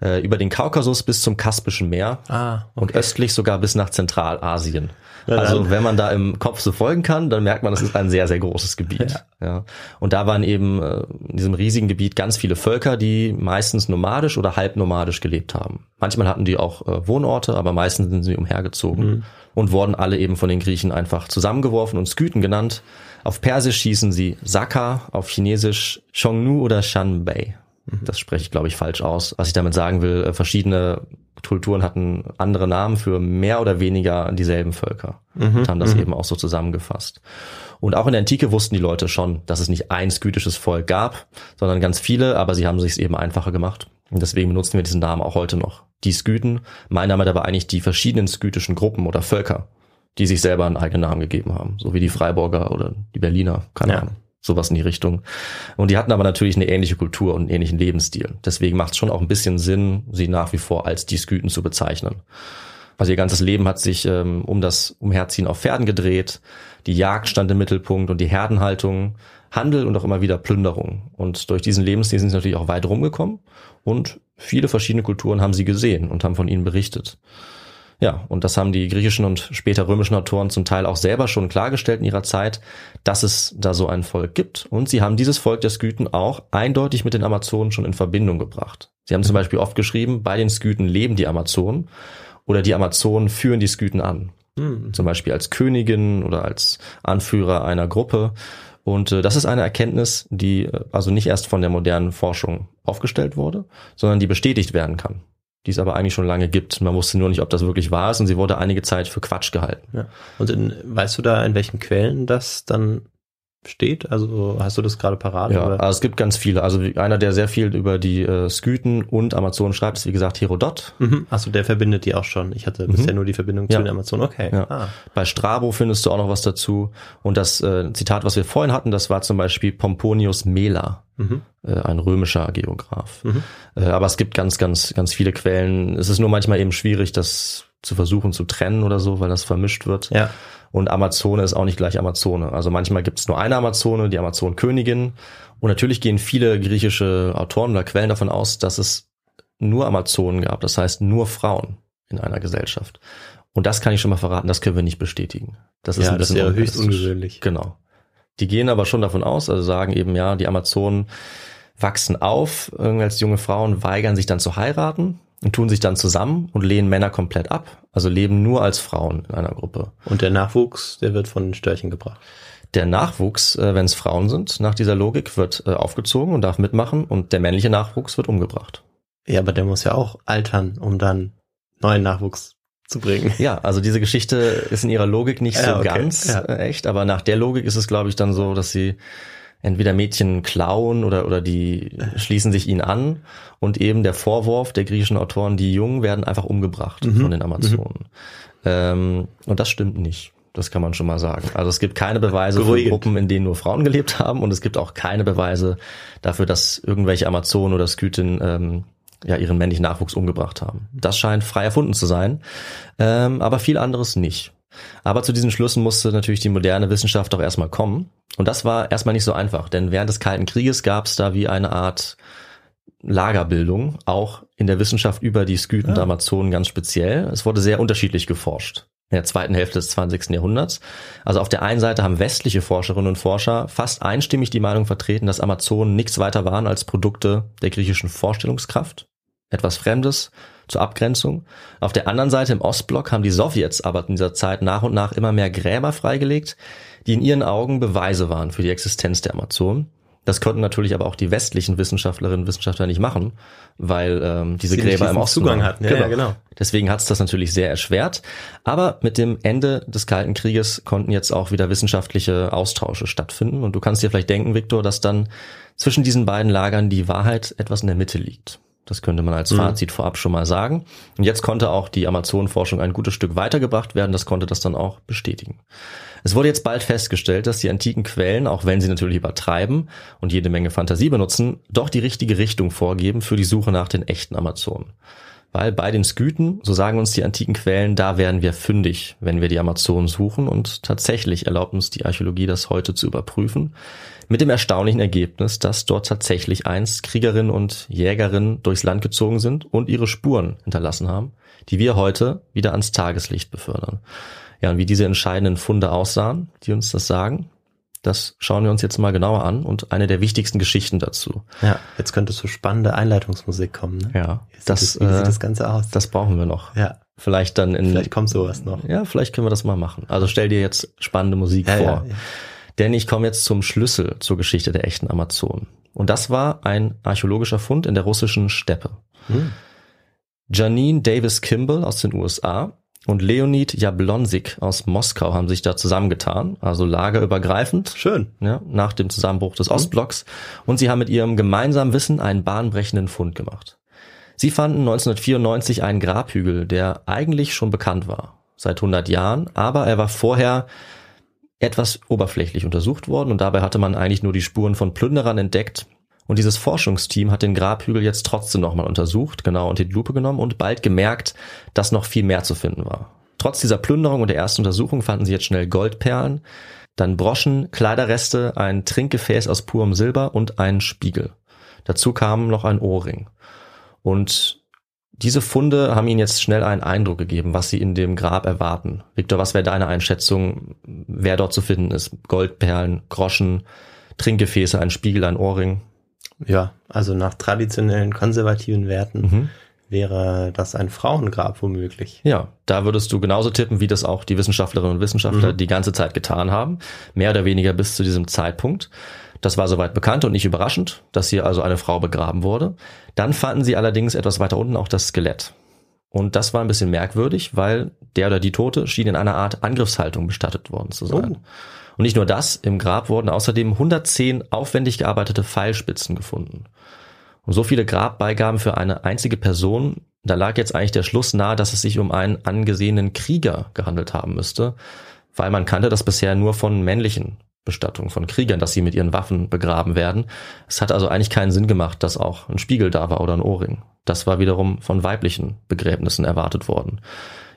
äh, über den Kaukasus bis zum Kaspischen Meer Ah, und östlich sogar bis nach Zentralasien. Also wenn man da im Kopf so folgen kann, dann merkt man, das ist ein sehr, sehr großes Gebiet. Ja. Und da waren eben äh, in diesem riesigen Gebiet ganz viele Völker, die meistens nomadisch oder halbnomadisch gelebt haben. Manchmal hatten die auch äh, Wohnorte, aber meistens sind sie umhergezogen und wurden alle eben von den Griechen einfach zusammengeworfen und Skythen genannt. Auf Persisch hießen sie Saka, auf Chinesisch Xiongnu oder Shanbei. Das spreche ich, glaube ich, falsch aus. Was ich damit sagen will, äh, verschiedene Kulturen hatten andere Namen für mehr oder weniger dieselben Völker und haben das eben auch so zusammengefasst. Und auch in der Antike wussten die Leute schon, dass es nicht ein skytisches Volk gab, sondern ganz viele, aber sie haben sich eben einfacher gemacht. Und deswegen benutzen wir diesen Namen auch heute noch. Die Skythen, mein Name dabei eigentlich die verschiedenen skytischen Gruppen oder Völker, die sich selber einen eigenen Namen gegeben haben, so wie die Freiburger oder die Berliner, keine Ja. Ahnung. Sowas in die Richtung. Und die hatten aber natürlich eine ähnliche Kultur und einen ähnlichen Lebensstil. Deswegen macht es schon auch ein bisschen Sinn, sie nach wie vor als die Skythen zu bezeichnen. Also ihr ganzes Leben hat sich ähm, um das Umherziehen auf Pferden gedreht. Die Jagd stand im Mittelpunkt und die Herdenhaltung, Handel und auch immer wieder Plünderung. Und durch diesen Lebensstil sind sie natürlich auch weit rumgekommen und viele verschiedene Kulturen haben sie gesehen und haben von ihnen berichtet. Ja, und das haben die griechischen und später römischen Autoren zum Teil auch selber schon klargestellt in ihrer Zeit, dass es da so ein Volk gibt. Und sie haben dieses Volk der Skythen auch eindeutig mit den Amazonen schon in Verbindung gebracht. Sie haben zum Beispiel oft geschrieben, bei den Skythen leben die Amazonen oder die Amazonen führen die Skythen an. Hm. zum Beispiel als Königin oder als Anführer einer Gruppe. Und äh, das ist eine Erkenntnis, die äh, also nicht erst von der modernen Forschung aufgestellt wurde, sondern die bestätigt werden kann. Die es aber eigentlich schon lange gibt. Man wusste nur nicht, ob das wirklich wahr ist und sie wurde einige Zeit für Quatsch gehalten. Ja. Und in, weißt du da, in welchen Quellen das dann steht? Also hast du das gerade parat? Ja, oder? also es gibt ganz viele. Also einer, der sehr viel über die äh, Skythen und Amazonen schreibt, ist wie gesagt Herodot. Mhm. Achso, der verbindet die auch schon. Ich hatte bisher nur die Verbindung zu Ja. den Amazonen. Okay. Ja. Ah. Bei Strabo findest du auch noch was dazu. Und das äh, Zitat, was wir vorhin hatten, das war zum Beispiel Pomponius Mela, Mhm. äh, ein römischer Geograf. Äh, aber es gibt ganz, ganz, ganz viele Quellen. Es ist nur manchmal eben schwierig, das zu versuchen zu trennen oder so, weil das vermischt wird. Ja. Und Amazone ist auch nicht gleich Amazone. Also manchmal gibt es nur eine Amazone, die Amazonenkönigin. Und natürlich gehen viele griechische Autoren oder Quellen davon aus, dass es nur Amazonen gab, das heißt nur Frauen in einer Gesellschaft. Und das kann ich schon mal verraten, das können wir nicht bestätigen. Das ist Ja, ein das bisschen wäre höchst ungewöhnlich. Genau. Die gehen aber schon davon aus, also sagen eben, ja, die Amazonen wachsen auf, irgendwie als junge Frauen weigern sich dann zu heiraten und tun sich dann zusammen und lehnen Männer komplett ab, also leben nur als Frauen in einer Gruppe. Und der Nachwuchs, der wird von den Störchen gebracht. Der Nachwuchs, äh, wenn es Frauen sind, nach dieser Logik, wird äh, aufgezogen und darf mitmachen und der männliche Nachwuchs wird umgebracht. Ja, aber der muss ja auch altern, um dann neuen Nachwuchs zu bringen. Ja, also diese Geschichte ist in ihrer Logik nicht so Ja, okay. ganz Ja. äh, echt, aber nach der Logik ist es, glaube ich, dann so, dass sie entweder Mädchen klauen oder, oder die schließen sich ihnen an und eben der Vorwurf der griechischen Autoren, die Jungen werden einfach umgebracht Mhm. von den Amazonen. Ähm, und das stimmt nicht. Das kann man schon mal sagen. Also es gibt keine Beweise für Beruhigend. Gruppen, in denen nur Frauen gelebt haben und es gibt auch keine Beweise dafür, dass irgendwelche Amazonen oder Skythen ähm, ja ihren männlichen Nachwuchs umgebracht haben. Das scheint frei erfunden zu sein, ähm, aber viel anderes nicht. Aber zu diesen Schlüssen musste natürlich die moderne Wissenschaft auch erstmal kommen. Und das war erstmal nicht so einfach, denn während des Kalten Krieges gab es da wie eine Art Lagerbildung, auch in der Wissenschaft über die Skythen und Ah. Amazonen ganz speziell. Es wurde sehr unterschiedlich geforscht in der zweiten Hälfte des 20. Jahrhunderts. Also auf der einen Seite haben westliche Forscherinnen und Forscher fast einstimmig die Meinung vertreten, dass Amazonen nichts weiter waren als Produkte der griechischen Vorstellungskraft, etwas Fremdes zur Abgrenzung. Auf der anderen Seite im Ostblock haben die Sowjets aber in dieser Zeit nach und nach immer mehr Gräber freigelegt, die in ihren Augen Beweise waren für die Existenz der Amazonen. Das konnten natürlich aber auch die westlichen Wissenschaftlerinnen und Wissenschaftler nicht machen, weil ähm, diese Sie Gräber im Osten Zugang hatten. Ja, ja, genau. Deswegen hat es das natürlich sehr erschwert. Aber mit dem Ende des Kalten Krieges konnten jetzt auch wieder wissenschaftliche Austausche stattfinden. Und du kannst dir vielleicht denken, Viktor, dass dann zwischen diesen beiden Lagern die Wahrheit etwas in der Mitte liegt. Das könnte man als Fazit vorab schon mal sagen. Und jetzt konnte auch die Amazonenforschung ein gutes Stück weitergebracht werden. Das konnte das dann auch bestätigen. Es wurde jetzt bald festgestellt, dass die antiken Quellen, auch wenn sie natürlich übertreiben und jede Menge Fantasie benutzen, doch die richtige Richtung vorgeben für die Suche nach den echten Amazonen. Weil bei den Skythen, so sagen uns die antiken Quellen, da werden wir fündig, wenn wir die Amazonen suchen und tatsächlich erlaubt uns die Archäologie das heute zu überprüfen. Mit dem erstaunlichen Ergebnis, dass dort tatsächlich einst Kriegerinnen und Jägerinnen durchs Land gezogen sind und ihre Spuren hinterlassen haben, die wir heute wieder ans Tageslicht befördern. Ja, und wie diese entscheidenden Funde aussahen, die uns das sagen, das schauen wir uns jetzt mal genauer an und eine der wichtigsten Geschichten dazu. Ja, jetzt könnte so spannende Einleitungsmusik kommen. Ne? Ja, Wie sieht das, das, wie sieht äh, das Ganze aus? das brauchen wir noch. ja, Vielleicht dann in vielleicht kommt sowas noch. Ja, vielleicht können wir das mal machen. Also stell dir jetzt spannende Musik Ja, vor. ja, ja. Denn ich komme jetzt zum Schlüssel zur Geschichte der echten Amazonen. Und das war ein archäologischer Fund in der russischen Steppe. Hm. Janine Davis Kimball aus den USA und Leonid Jablonsik aus Moskau haben sich da zusammengetan, also lagerübergreifend, Schön. ja, nach dem Zusammenbruch des Ostblocks. Und sie haben mit ihrem gemeinsamen Wissen einen bahnbrechenden Fund gemacht. Sie fanden 1994 einen Grabhügel, der eigentlich schon bekannt war, seit 100 Jahren, aber er war vorher etwas oberflächlich untersucht worden und dabei hatte man eigentlich nur die Spuren von Plünderern entdeckt. Und dieses Forschungsteam hat den Grabhügel jetzt trotzdem nochmal untersucht, genau unter die Lupe genommen und bald gemerkt, dass noch viel mehr zu finden war. Trotz dieser Plünderung und der ersten Untersuchung fanden sie jetzt schnell Goldperlen, dann Broschen, Kleiderreste, ein Trinkgefäß aus purem Silber und einen Spiegel. Dazu kam noch ein Ohrring. Und diese Funde haben ihnen jetzt schnell einen Eindruck gegeben, was sie in dem Grab erwarten. Victor, was wäre deine Einschätzung, wer dort zu finden ist? Goldperlen, Groschen, Trinkgefäße, ein Spiegel, ein Ohrring. Ja, also nach traditionellen konservativen Werten Mhm. wäre das ein Frauengrab womöglich. Ja, da würdest du genauso tippen, wie das auch die Wissenschaftlerinnen und Wissenschaftler Mhm. die ganze Zeit getan haben. Mehr oder weniger bis zu diesem Zeitpunkt. Das war soweit bekannt und nicht überraschend, dass hier also eine Frau begraben wurde. Dann fanden sie allerdings etwas weiter unten auch das Skelett. Und das war ein bisschen merkwürdig, weil der oder die Tote schien in einer Art Angriffshaltung bestattet worden zu sein. Oh. Und nicht nur das, im Grab wurden außerdem 110 aufwendig gearbeitete Pfeilspitzen gefunden. Und so viele Grabbeigaben für eine einzige Person, da lag jetzt eigentlich der Schluss nahe, dass es sich um einen angesehenen Krieger gehandelt haben müsste, weil man kannte das bisher nur von männlichen Bestattungen, von Kriegern, dass sie mit ihren Waffen begraben werden. Es hat also eigentlich keinen Sinn gemacht, dass auch ein Spiegel da war oder ein Ohrring. Das war wiederum von weiblichen Begräbnissen erwartet worden.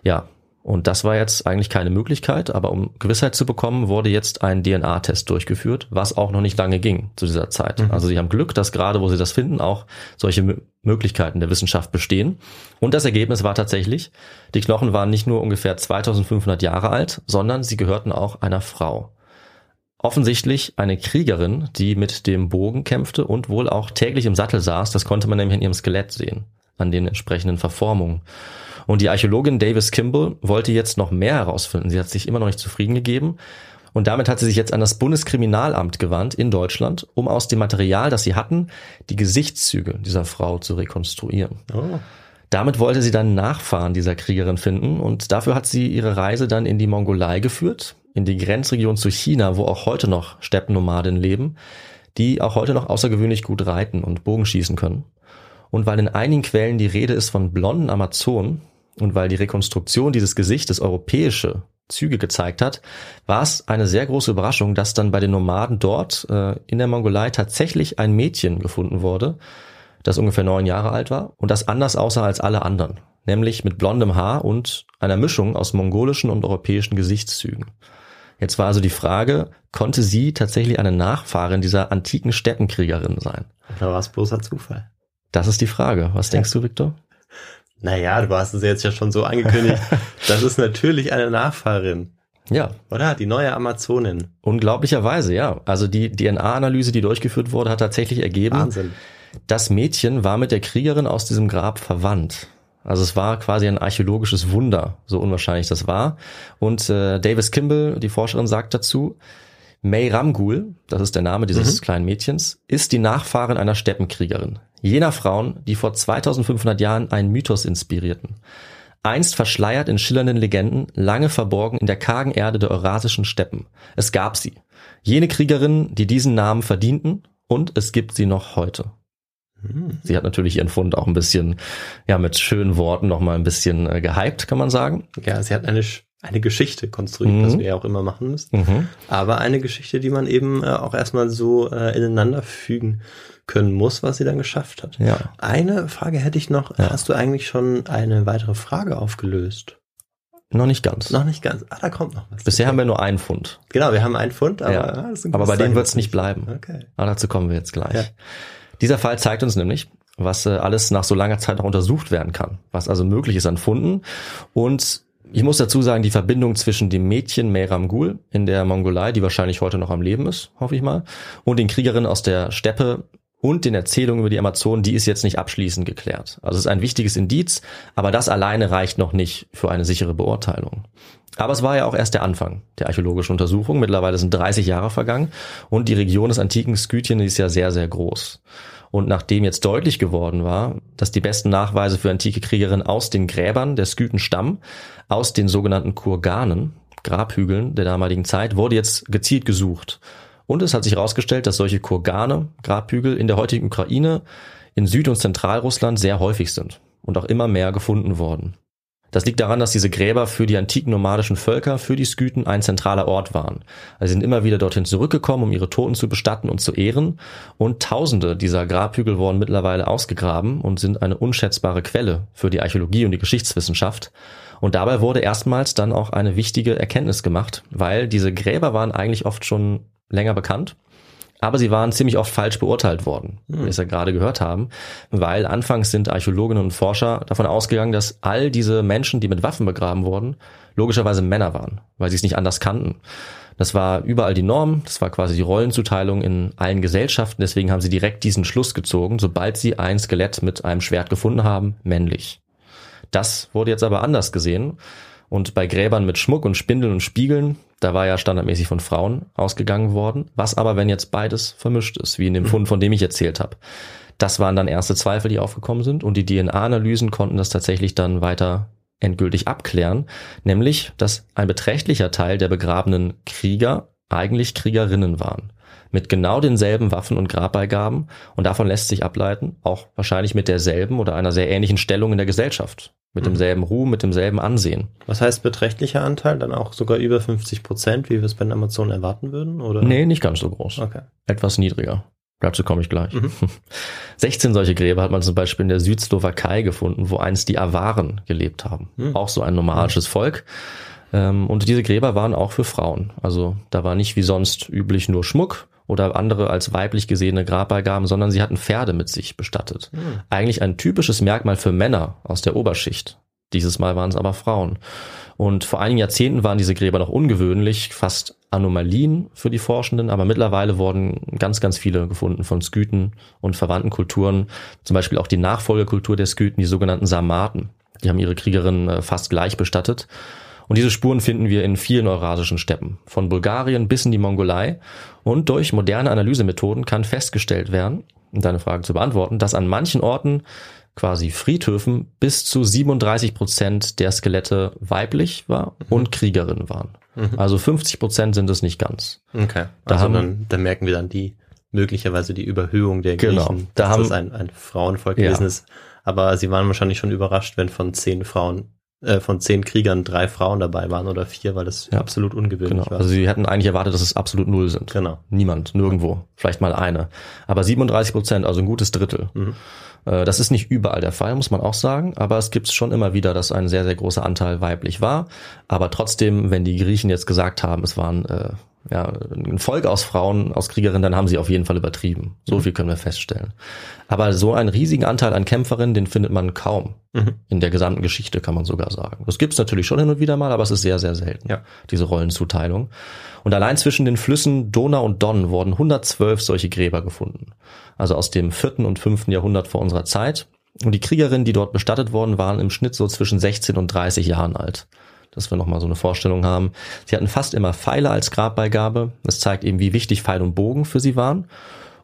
Ja, und das war jetzt eigentlich keine Möglichkeit, aber um Gewissheit zu bekommen, wurde jetzt ein DNA-Test durchgeführt, was auch noch nicht lange ging zu dieser Zeit. Also sie haben Glück, dass gerade wo sie das finden, auch solche Mö- Möglichkeiten der Wissenschaft bestehen. Und das Ergebnis war tatsächlich, die Knochen waren nicht nur ungefähr 2500 Jahre alt, sondern sie gehörten auch einer Frau. Offensichtlich eine Kriegerin, die mit dem Bogen kämpfte und wohl auch täglich im Sattel saß. Das konnte man nämlich in ihrem Skelett sehen, an den entsprechenden Verformungen. Und die Archäologin Davis Kimball wollte jetzt noch mehr herausfinden. Sie hat sich immer noch nicht zufrieden gegeben. Und damit hat sie sich jetzt an das Bundeskriminalamt gewandt in Deutschland, um aus dem Material, das sie hatten, die Gesichtszüge dieser Frau zu rekonstruieren. Oh. Damit wollte sie dann Nachfahren dieser Kriegerin finden und dafür hat sie ihre Reise dann in die Mongolei geführt, in die Grenzregion zu China, wo auch heute noch Steppennomaden leben, die auch heute noch außergewöhnlich gut reiten und Bogenschießen können. Und weil in einigen Quellen die Rede ist von blonden Amazonen und weil die Rekonstruktion dieses Gesichtes europäische Züge gezeigt hat, war es eine sehr große Überraschung, dass dann bei den Nomaden dort äh, in der Mongolei tatsächlich ein Mädchen gefunden wurde, das ungefähr neun Jahre alt war und das anders aussah als alle anderen, nämlich mit blondem Haar und einer Mischung aus mongolischen und europäischen Gesichtszügen. Jetzt war also die Frage, konnte sie tatsächlich eine Nachfahrin dieser antiken Steppenkriegerin sein? Oder war es bloßer Zufall? Das ist die Frage. Was denkst du, Victor? Naja, du hast es jetzt ja schon so angekündigt. das ist natürlich eine Nachfahrin. Ja, Oder? Die neue Amazonin. unglaublicherweise, ja. Also die DNA-Analyse, die durchgeführt wurde, hat tatsächlich ergeben, Wahnsinn. das Mädchen war mit der Kriegerin aus diesem Grab verwandt. Also es war quasi ein archäologisches Wunder, so unwahrscheinlich das war. Und äh, Davis Kimball, die Forscherin, sagt dazu, May Ramgul, das ist der Name dieses kleinen Mädchens, ist die Nachfahrin einer Steppenkriegerin. Jener Frauen, die vor 2500 Jahren einen Mythos inspirierten. Einst verschleiert in schillernden Legenden, lange verborgen in der kargen Erde der eurasischen Steppen. Es gab sie. Jene Kriegerinnen, die diesen Namen verdienten und es gibt sie noch heute. Sie hat natürlich ihren Fund auch ein bisschen, ja, mit schönen Worten noch mal ein bisschen äh, gehypt, kann man sagen. Ja, sie hat eine, eine Geschichte konstruiert, Mhm. was wir ja auch immer machen müssen. Aber eine Geschichte, die man eben äh, auch erstmal so äh, ineinander fügen können muss, was sie dann geschafft hat. Ja. Eine Frage hätte ich noch. Ja. Hast du eigentlich schon eine weitere Frage aufgelöst? Noch nicht ganz. Noch nicht ganz. Ah, da kommt noch was. Bisher haben wir nur einen Fund. Genau, wir haben einen Pfund, aber, Ja. ah, ein Aber bei dem wird's das nicht bleiben. Okay. Aber dazu kommen wir jetzt gleich. Ja. Dieser Fall zeigt uns nämlich, was äh, alles nach so langer Zeit noch untersucht werden kann, was also möglich ist an Funden. Und ich muss dazu sagen, die Verbindung zwischen dem Mädchen Mehram Gul in der Mongolei, die wahrscheinlich heute noch am Leben ist, hoffe ich mal, und den Kriegerinnen aus der Steppe und den Erzählungen über die Amazonen, die ist jetzt nicht abschließend geklärt. Also es ist ein wichtiges Indiz, aber das alleine reicht noch nicht für eine sichere Beurteilung. Aber es war ja auch erst der Anfang der archäologischen Untersuchung. Mittlerweile sind 30 Jahre vergangen und die Region des antiken Skythien ist ja sehr, sehr groß. Und nachdem jetzt deutlich geworden war, dass die besten Nachweise für antike Kriegerinnen aus den Gräbern der Skythen stammen, aus den sogenannten Kurganen, Grabhügeln der damaligen Zeit, wurde jetzt gezielt gesucht. Und es hat sich herausgestellt, dass solche Kurgane, Grabhügel in der heutigen Ukraine, in Süd- und Zentralrussland sehr häufig sind und auch immer mehr gefunden worden. Das liegt daran, dass diese Gräber für die antiken nomadischen Völker, für die Skythen ein zentraler Ort waren. Also sie sind immer wieder dorthin zurückgekommen, um ihre Toten zu bestatten und zu ehren. Und tausende dieser Grabhügel wurden mittlerweile ausgegraben und sind eine unschätzbare Quelle für die Archäologie und die Geschichtswissenschaft. Und dabei wurde erstmals dann auch eine wichtige Erkenntnis gemacht, weil diese Gräber waren eigentlich oft schon länger bekannt. Aber sie waren ziemlich oft falsch beurteilt worden, wie wir es ja gerade gehört haben, weil anfangs sind Archäologinnen und Forscher davon ausgegangen, dass all diese Menschen, die mit Waffen begraben wurden, logischerweise Männer waren, weil sie es nicht anders kannten. Das war überall die Norm, das war quasi die Rollenzuteilung in allen Gesellschaften, deswegen haben sie direkt diesen Schluss gezogen, sobald sie ein Skelett mit einem Schwert gefunden haben, männlich. Das wurde jetzt aber anders gesehen und bei Gräbern mit Schmuck und Spindeln und Spiegeln, da war ja standardmäßig von Frauen ausgegangen worden. Was aber, wenn jetzt beides vermischt ist, wie in dem Fund, von dem ich erzählt habe? Das waren dann erste Zweifel, die aufgekommen sind und die DNA-Analysen konnten das tatsächlich dann weiter endgültig abklären, nämlich, dass ein beträchtlicher Teil der begrabenen Krieger eigentlich Kriegerinnen waren. Mit genau denselben Waffen und Grabbeigaben und davon lässt sich ableiten, auch wahrscheinlich mit derselben oder einer sehr ähnlichen Stellung in der Gesellschaft. Mit demselben Ruhm, mit demselben Ansehen. Was heißt beträchtlicher Anteil? Dann auch sogar über 50 Prozent, wie wir es bei den Amazonen erwarten würden? Oder? Nee, nicht ganz so groß. Okay. Etwas niedriger. Dazu komme ich gleich. 16 solche Gräber hat man zum Beispiel in der Südslowakei gefunden, wo einst die Awaren gelebt haben. Auch so ein nomadisches Volk. Ähm, Und diese Gräber waren auch für Frauen. Also da war nicht wie sonst üblich nur Schmuck oder andere als weiblich gesehene Grabbeigaben, sondern sie hatten Pferde mit sich bestattet. Eigentlich ein typisches Merkmal für Männer aus der Oberschicht. Dieses Mal waren es aber Frauen. Und vor einigen Jahrzehnten waren diese Gräber noch ungewöhnlich, fast Anomalien für die Forschenden, aber mittlerweile wurden ganz, ganz viele gefunden von Skythen und verwandten Kulturen, zum Beispiel auch die Nachfolgekultur der Skythen, die sogenannten Sarmaten. Die haben ihre Kriegerinnen äh, fast gleich bestattet. Und diese Spuren finden wir in vielen eurasischen Steppen, von Bulgarien bis in die Mongolei. Und durch moderne Analysemethoden kann festgestellt werden, um deine Frage zu beantworten, dass an manchen Orten quasi Friedhöfen bis zu 37 Prozent der Skelette weiblich war und Kriegerinnen waren. Also 50 Prozent sind es nicht ganz. Okay. Da also haben- dann, dann merken wir dann die möglicherweise die Überhöhung der Genau. Griechen, Da dass haben- das ein, ein Frauenvolk Ja. gewesen ist. Aber sie waren wahrscheinlich schon überrascht, wenn von zehn Frauen, äh, von zehn Kriegern drei Frauen dabei waren oder vier, weil das Ja. absolut ungewöhnlich Genau. war. Also sie hätten eigentlich erwartet, dass es absolut null sind. Genau. Niemand, nirgendwo. Vielleicht mal eine. Aber 37 Prozent, also ein gutes Drittel. Äh, Das ist nicht überall der Fall, muss man auch sagen. Aber es gibt schon immer wieder, dass ein sehr, sehr großer Anteil weiblich war. Aber trotzdem, wenn die Griechen jetzt gesagt haben, es waren äh, ja, ein Volk aus Frauen, aus Kriegerinnen, dann haben sie auf jeden Fall übertrieben. So viel können wir feststellen. Aber so einen riesigen Anteil an Kämpferinnen, den findet man kaum. In der gesamten Geschichte kann man sogar sagen. Das gibt's natürlich schon hin und wieder mal, aber es ist sehr, sehr selten, Ja. diese Rollenzuteilung. Und allein zwischen den Flüssen Donau und Don wurden 112 solche Gräber gefunden. Also aus dem vierten und fünften Jahrhundert vor unserer Zeit. Und die Kriegerinnen, die dort bestattet worden waren, im Schnitt so zwischen 16 und 30 Jahren alt. Dass wir nochmal so eine Vorstellung haben. Sie hatten fast immer Pfeile als Grabbeigabe. Das zeigt eben, wie wichtig Pfeil und Bogen für sie waren.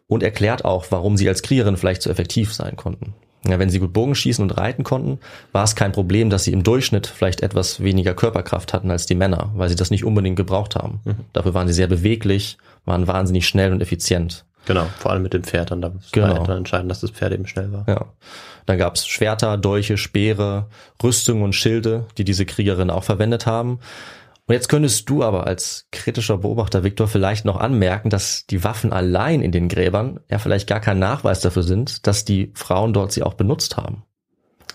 Und erklärt auch, warum sie als Kriegerin vielleicht so effektiv sein konnten. Ja, wenn sie gut Bogen schießen und reiten konnten, war es kein Problem, dass sie im Durchschnitt vielleicht etwas weniger Körperkraft hatten als die Männer, weil sie das nicht unbedingt gebraucht haben. Dafür waren sie sehr beweglich, waren wahnsinnig schnell und effizient. Genau, vor allem mit dem Pferd dann. Da Genau. war dann entscheidend, dass das Pferd eben schnell war. Ja. Dann gab's Schwerter, Dolche, Speere, Rüstungen und Schilde, die diese Kriegerinnen auch verwendet haben. Und jetzt könntest du aber als kritischer Beobachter, Viktor, vielleicht noch anmerken, dass die Waffen allein in den Gräbern ja vielleicht gar kein Nachweis dafür sind, dass die Frauen dort sie auch benutzt haben.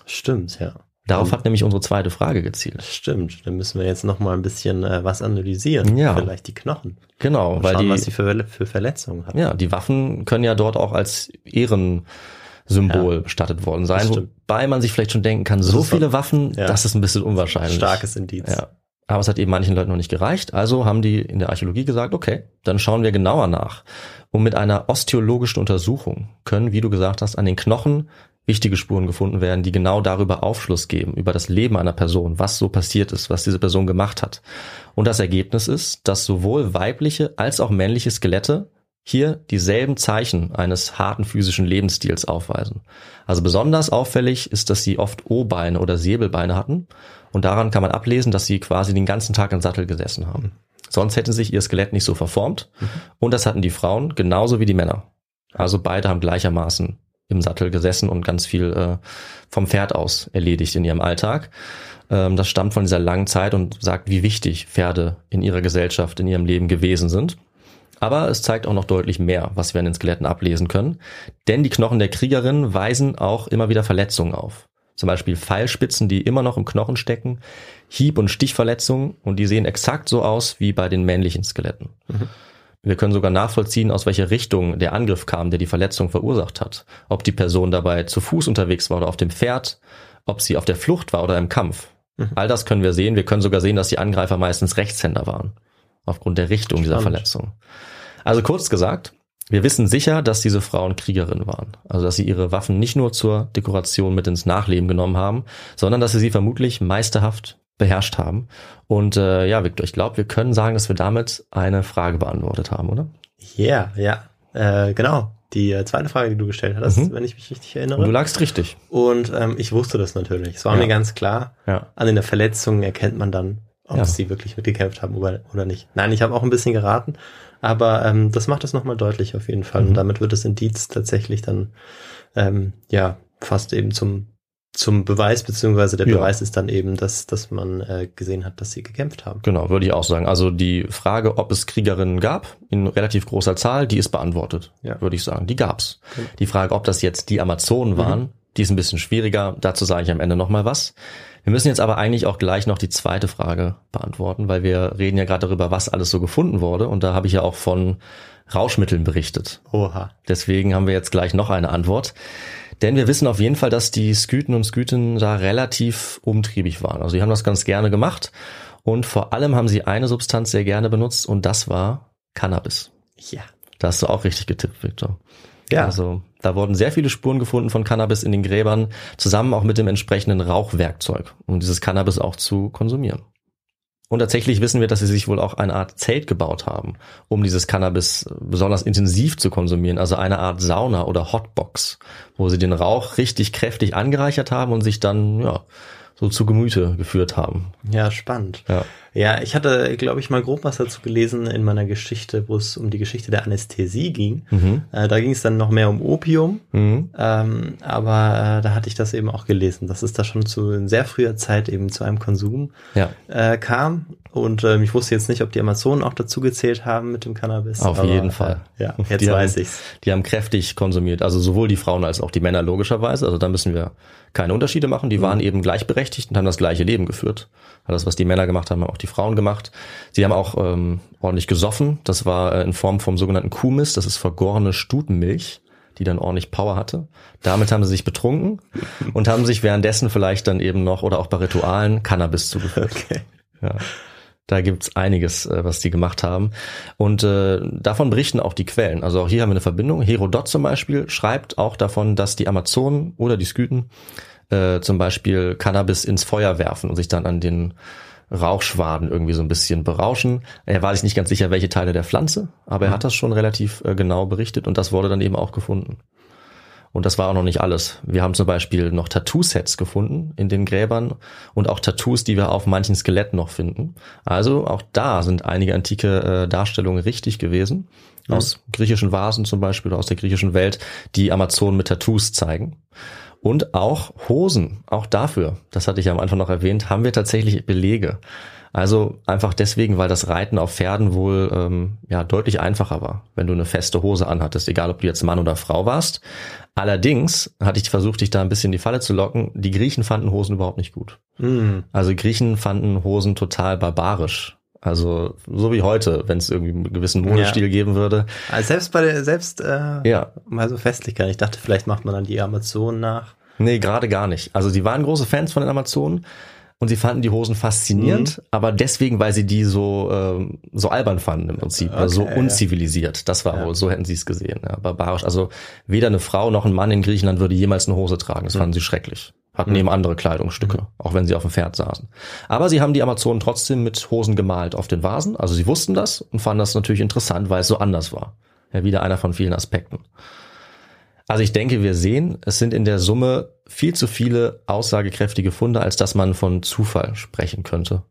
Stimmt, ja. Darauf hat nämlich unsere zweite Frage gezielt. Stimmt, dann müssen wir jetzt noch mal ein bisschen äh, was analysieren. Ja. Vielleicht die Knochen. Genau, Und weil schauen, die, was sie für, für Verletzungen hatten. ja, die Waffen können ja dort auch als Ehrensymbol Ja. bestattet worden sein. Wobei man sich vielleicht schon denken kann, so viele Waffen, ja. das ist ein bisschen unwahrscheinlich. Starkes Indiz. Ja. Aber es hat eben manchen Leuten noch nicht gereicht. Also haben die in der Archäologie gesagt, okay, dann schauen wir genauer nach. Und mit einer osteologischen Untersuchung können, wie du gesagt hast, an den Knochen wichtige Spuren gefunden werden, die genau darüber Aufschluss geben, über das Leben einer Person, was so passiert ist, was diese Person gemacht hat. Und das Ergebnis ist, dass sowohl weibliche als auch männliche Skelette hier dieselben Zeichen eines harten physischen Lebensstils aufweisen. Also besonders auffällig ist, dass sie oft O-Beine oder Säbelbeine hatten und daran kann man ablesen, dass sie quasi den ganzen Tag im Sattel gesessen haben. Sonst hätte sich ihr Skelett nicht so verformt und das hatten die Frauen genauso wie die Männer. Also beide haben gleichermaßen im Sattel gesessen und ganz viel äh, vom Pferd aus erledigt in ihrem Alltag. Ähm, das stammt von dieser langen Zeit und sagt, wie wichtig Pferde in ihrer Gesellschaft, in ihrem Leben gewesen sind. Aber es zeigt auch noch deutlich mehr, was wir an den Skeletten ablesen können. Denn die Knochen der Kriegerinnen weisen auch immer wieder Verletzungen auf. Zum Beispiel Pfeilspitzen, die immer noch im Knochen stecken, Hieb- und Stichverletzungen und die sehen exakt so aus wie bei den männlichen Skeletten. Wir können sogar nachvollziehen, aus welcher Richtung der Angriff kam, der die Verletzung verursacht hat. Ob die Person dabei zu Fuß unterwegs war oder auf dem Pferd, ob sie auf der Flucht war oder im Kampf. All das können wir sehen. Wir können sogar sehen, dass die Angreifer meistens Rechtshänder waren. aufgrund der Richtung dieser Spannend. Verletzung. Also kurz gesagt, wir wissen sicher, dass diese Frauen Kriegerinnen waren. Also dass sie ihre Waffen nicht nur zur Dekoration mit ins Nachleben genommen haben, sondern dass sie sie vermutlich meisterhaft beherrscht haben. Und äh, ja, Victor, ich glaube, wir können sagen, dass wir damit eine Frage beantwortet haben, oder? Yeah, ja, äh, genau. Die äh, zweite Frage, die du gestellt hast, Mhm. wenn ich mich richtig Und du erinnere. lagst richtig. Und ähm, ich wusste das natürlich. Es war Ja. mir ganz klar. Ja. An den Verletzungen erkennt man dann, ob Ja. sie wirklich mitgekämpft haben oder, oder nicht. Nein, ich habe auch ein bisschen geraten, aber ähm, das macht es nochmal deutlich auf jeden Fall. Mhm. Und damit wird das Indiz tatsächlich dann ähm, ja fast eben zum zum Beweis, beziehungsweise der Ja. Beweis ist dann eben, dass, dass man äh, gesehen hat, dass sie gekämpft haben. Genau, würde ich auch sagen. Also die Frage, ob es Kriegerinnen gab, in relativ großer Zahl, die ist beantwortet, Ja. würde ich sagen. Die gab's. Genau. Die Frage, ob das jetzt die Amazonen waren, die ist ein bisschen schwieriger. Dazu sage ich am Ende nochmal was. Wir müssen jetzt aber eigentlich auch gleich noch die zweite Frage beantworten, weil wir reden ja gerade darüber, was alles so gefunden wurde. Und da habe ich ja auch von Rauschmitteln berichtet. Oha. Deswegen haben wir jetzt gleich noch eine Antwort. Denn wir wissen auf jeden Fall, dass die Skythen und Skythen da relativ umtriebig waren. Also die haben das ganz gerne gemacht. Und vor allem haben sie eine Substanz sehr gerne benutzt und das war Cannabis. Ja. Da hast du auch richtig getippt, Victor. Ja. Also da wurden sehr viele Spuren gefunden von Cannabis in den Gräbern, zusammen auch mit dem entsprechenden Rauchwerkzeug, um dieses Cannabis auch zu konsumieren. Und tatsächlich wissen wir, dass sie sich wohl auch eine Art Zelt gebaut haben, um dieses Cannabis besonders intensiv zu konsumieren, also eine Art Sauna oder Hotbox, wo sie den Rauch richtig kräftig angereichert haben und sich dann ja so zu Gemüte geführt haben. Ja, spannend. Ja. Ja, ich hatte, glaube ich, mal grob was dazu gelesen in meiner Geschichte, wo es um die Geschichte der Anästhesie ging. Mhm. Äh, da ging es dann noch mehr um Opium, Mhm. ähm, aber äh, da hatte ich das eben auch gelesen, dass es da schon zu in sehr früher Zeit eben zu einem Konsum Ja, äh, kam. Und ähm, ich wusste jetzt nicht, ob die Amazonen auch dazu gezählt haben mit dem Cannabis. Auf aber, jeden Fall. Äh, ja, jetzt Die weiß haben, ich's. Die haben kräftig konsumiert, also sowohl die Frauen als auch die Männer logischerweise. Also da müssen wir keine Unterschiede machen. Die waren eben gleichberechtigt und haben das gleiche Leben geführt. Das, was die Männer gemacht haben, haben auch die Frauen gemacht. Sie haben auch ähm, ordentlich gesoffen. Das war äh, in Form vom sogenannten Kuhmist. Das ist vergorene Stutenmilch, die dann ordentlich Power hatte. Damit haben sie sich betrunken und haben sich währenddessen vielleicht dann eben noch oder auch bei Ritualen Cannabis zugeführt. Okay. Ja. Da gibt's einiges, äh, was die gemacht haben. Und äh, davon berichten auch die Quellen. Also auch hier haben wir eine Verbindung. Herodot zum Beispiel schreibt auch davon, dass die Amazonen oder die Skythen äh, zum Beispiel Cannabis ins Feuer werfen und sich dann an den Rauchschwaden irgendwie so ein bisschen berauschen. Er war sich nicht ganz sicher, welche Teile der Pflanze, aber er hat das schon relativ äh, genau berichtet und das wurde dann eben auch gefunden. Und das war auch noch nicht alles. Wir haben zum Beispiel noch Tattoo-Sets gefunden in den Gräbern und auch Tattoos, die wir auf manchen Skeletten noch finden. Also auch da sind einige antike äh, Darstellungen richtig gewesen. Aus griechischen Vasen zum Beispiel oder aus der griechischen Welt, die Amazonen mit Tattoos zeigen. Und auch Hosen, auch dafür, das hatte ich ja am Anfang noch erwähnt, haben wir tatsächlich Belege. Also einfach deswegen, weil das Reiten auf Pferden wohl ähm, ja deutlich einfacher war, wenn du eine feste Hose anhattest, egal ob du jetzt Mann oder Frau warst. Allerdings hatte ich versucht, dich da ein bisschen in die Falle zu locken. Die Griechen fanden Hosen überhaupt nicht gut. Mm. Also Griechen fanden Hosen total barbarisch. Also so wie heute, wenn es irgendwie einen gewissen Modestil geben würde. Also selbst bei der, selbst äh, Ja, mal so Festlichkeit. Ich dachte, vielleicht macht man dann die Amazonen nach. Nee, gerade gar nicht. Also sie waren große Fans von den Amazonen und sie fanden die Hosen faszinierend, aber deswegen, weil sie die so so so albern fanden im Prinzip, also so Okay, unzivilisiert. Das war Ja. wohl, so hätten sie es gesehen, ja, barbarisch. Also weder eine Frau noch ein Mann in Griechenland würde jemals eine Hose tragen. Das fanden sie schrecklich. Hatten eben andere Kleidungsstücke, auch wenn sie auf dem Pferd saßen. Aber sie haben die Amazonen trotzdem mit Hosen gemalt auf den Vasen. Also sie wussten das und fanden das natürlich interessant, weil es so anders war. Ja, wieder einer von vielen Aspekten. Also ich denke, wir sehen, es sind in der Summe viel zu viele aussagekräftige Funde, als dass man von Zufall sprechen könnte.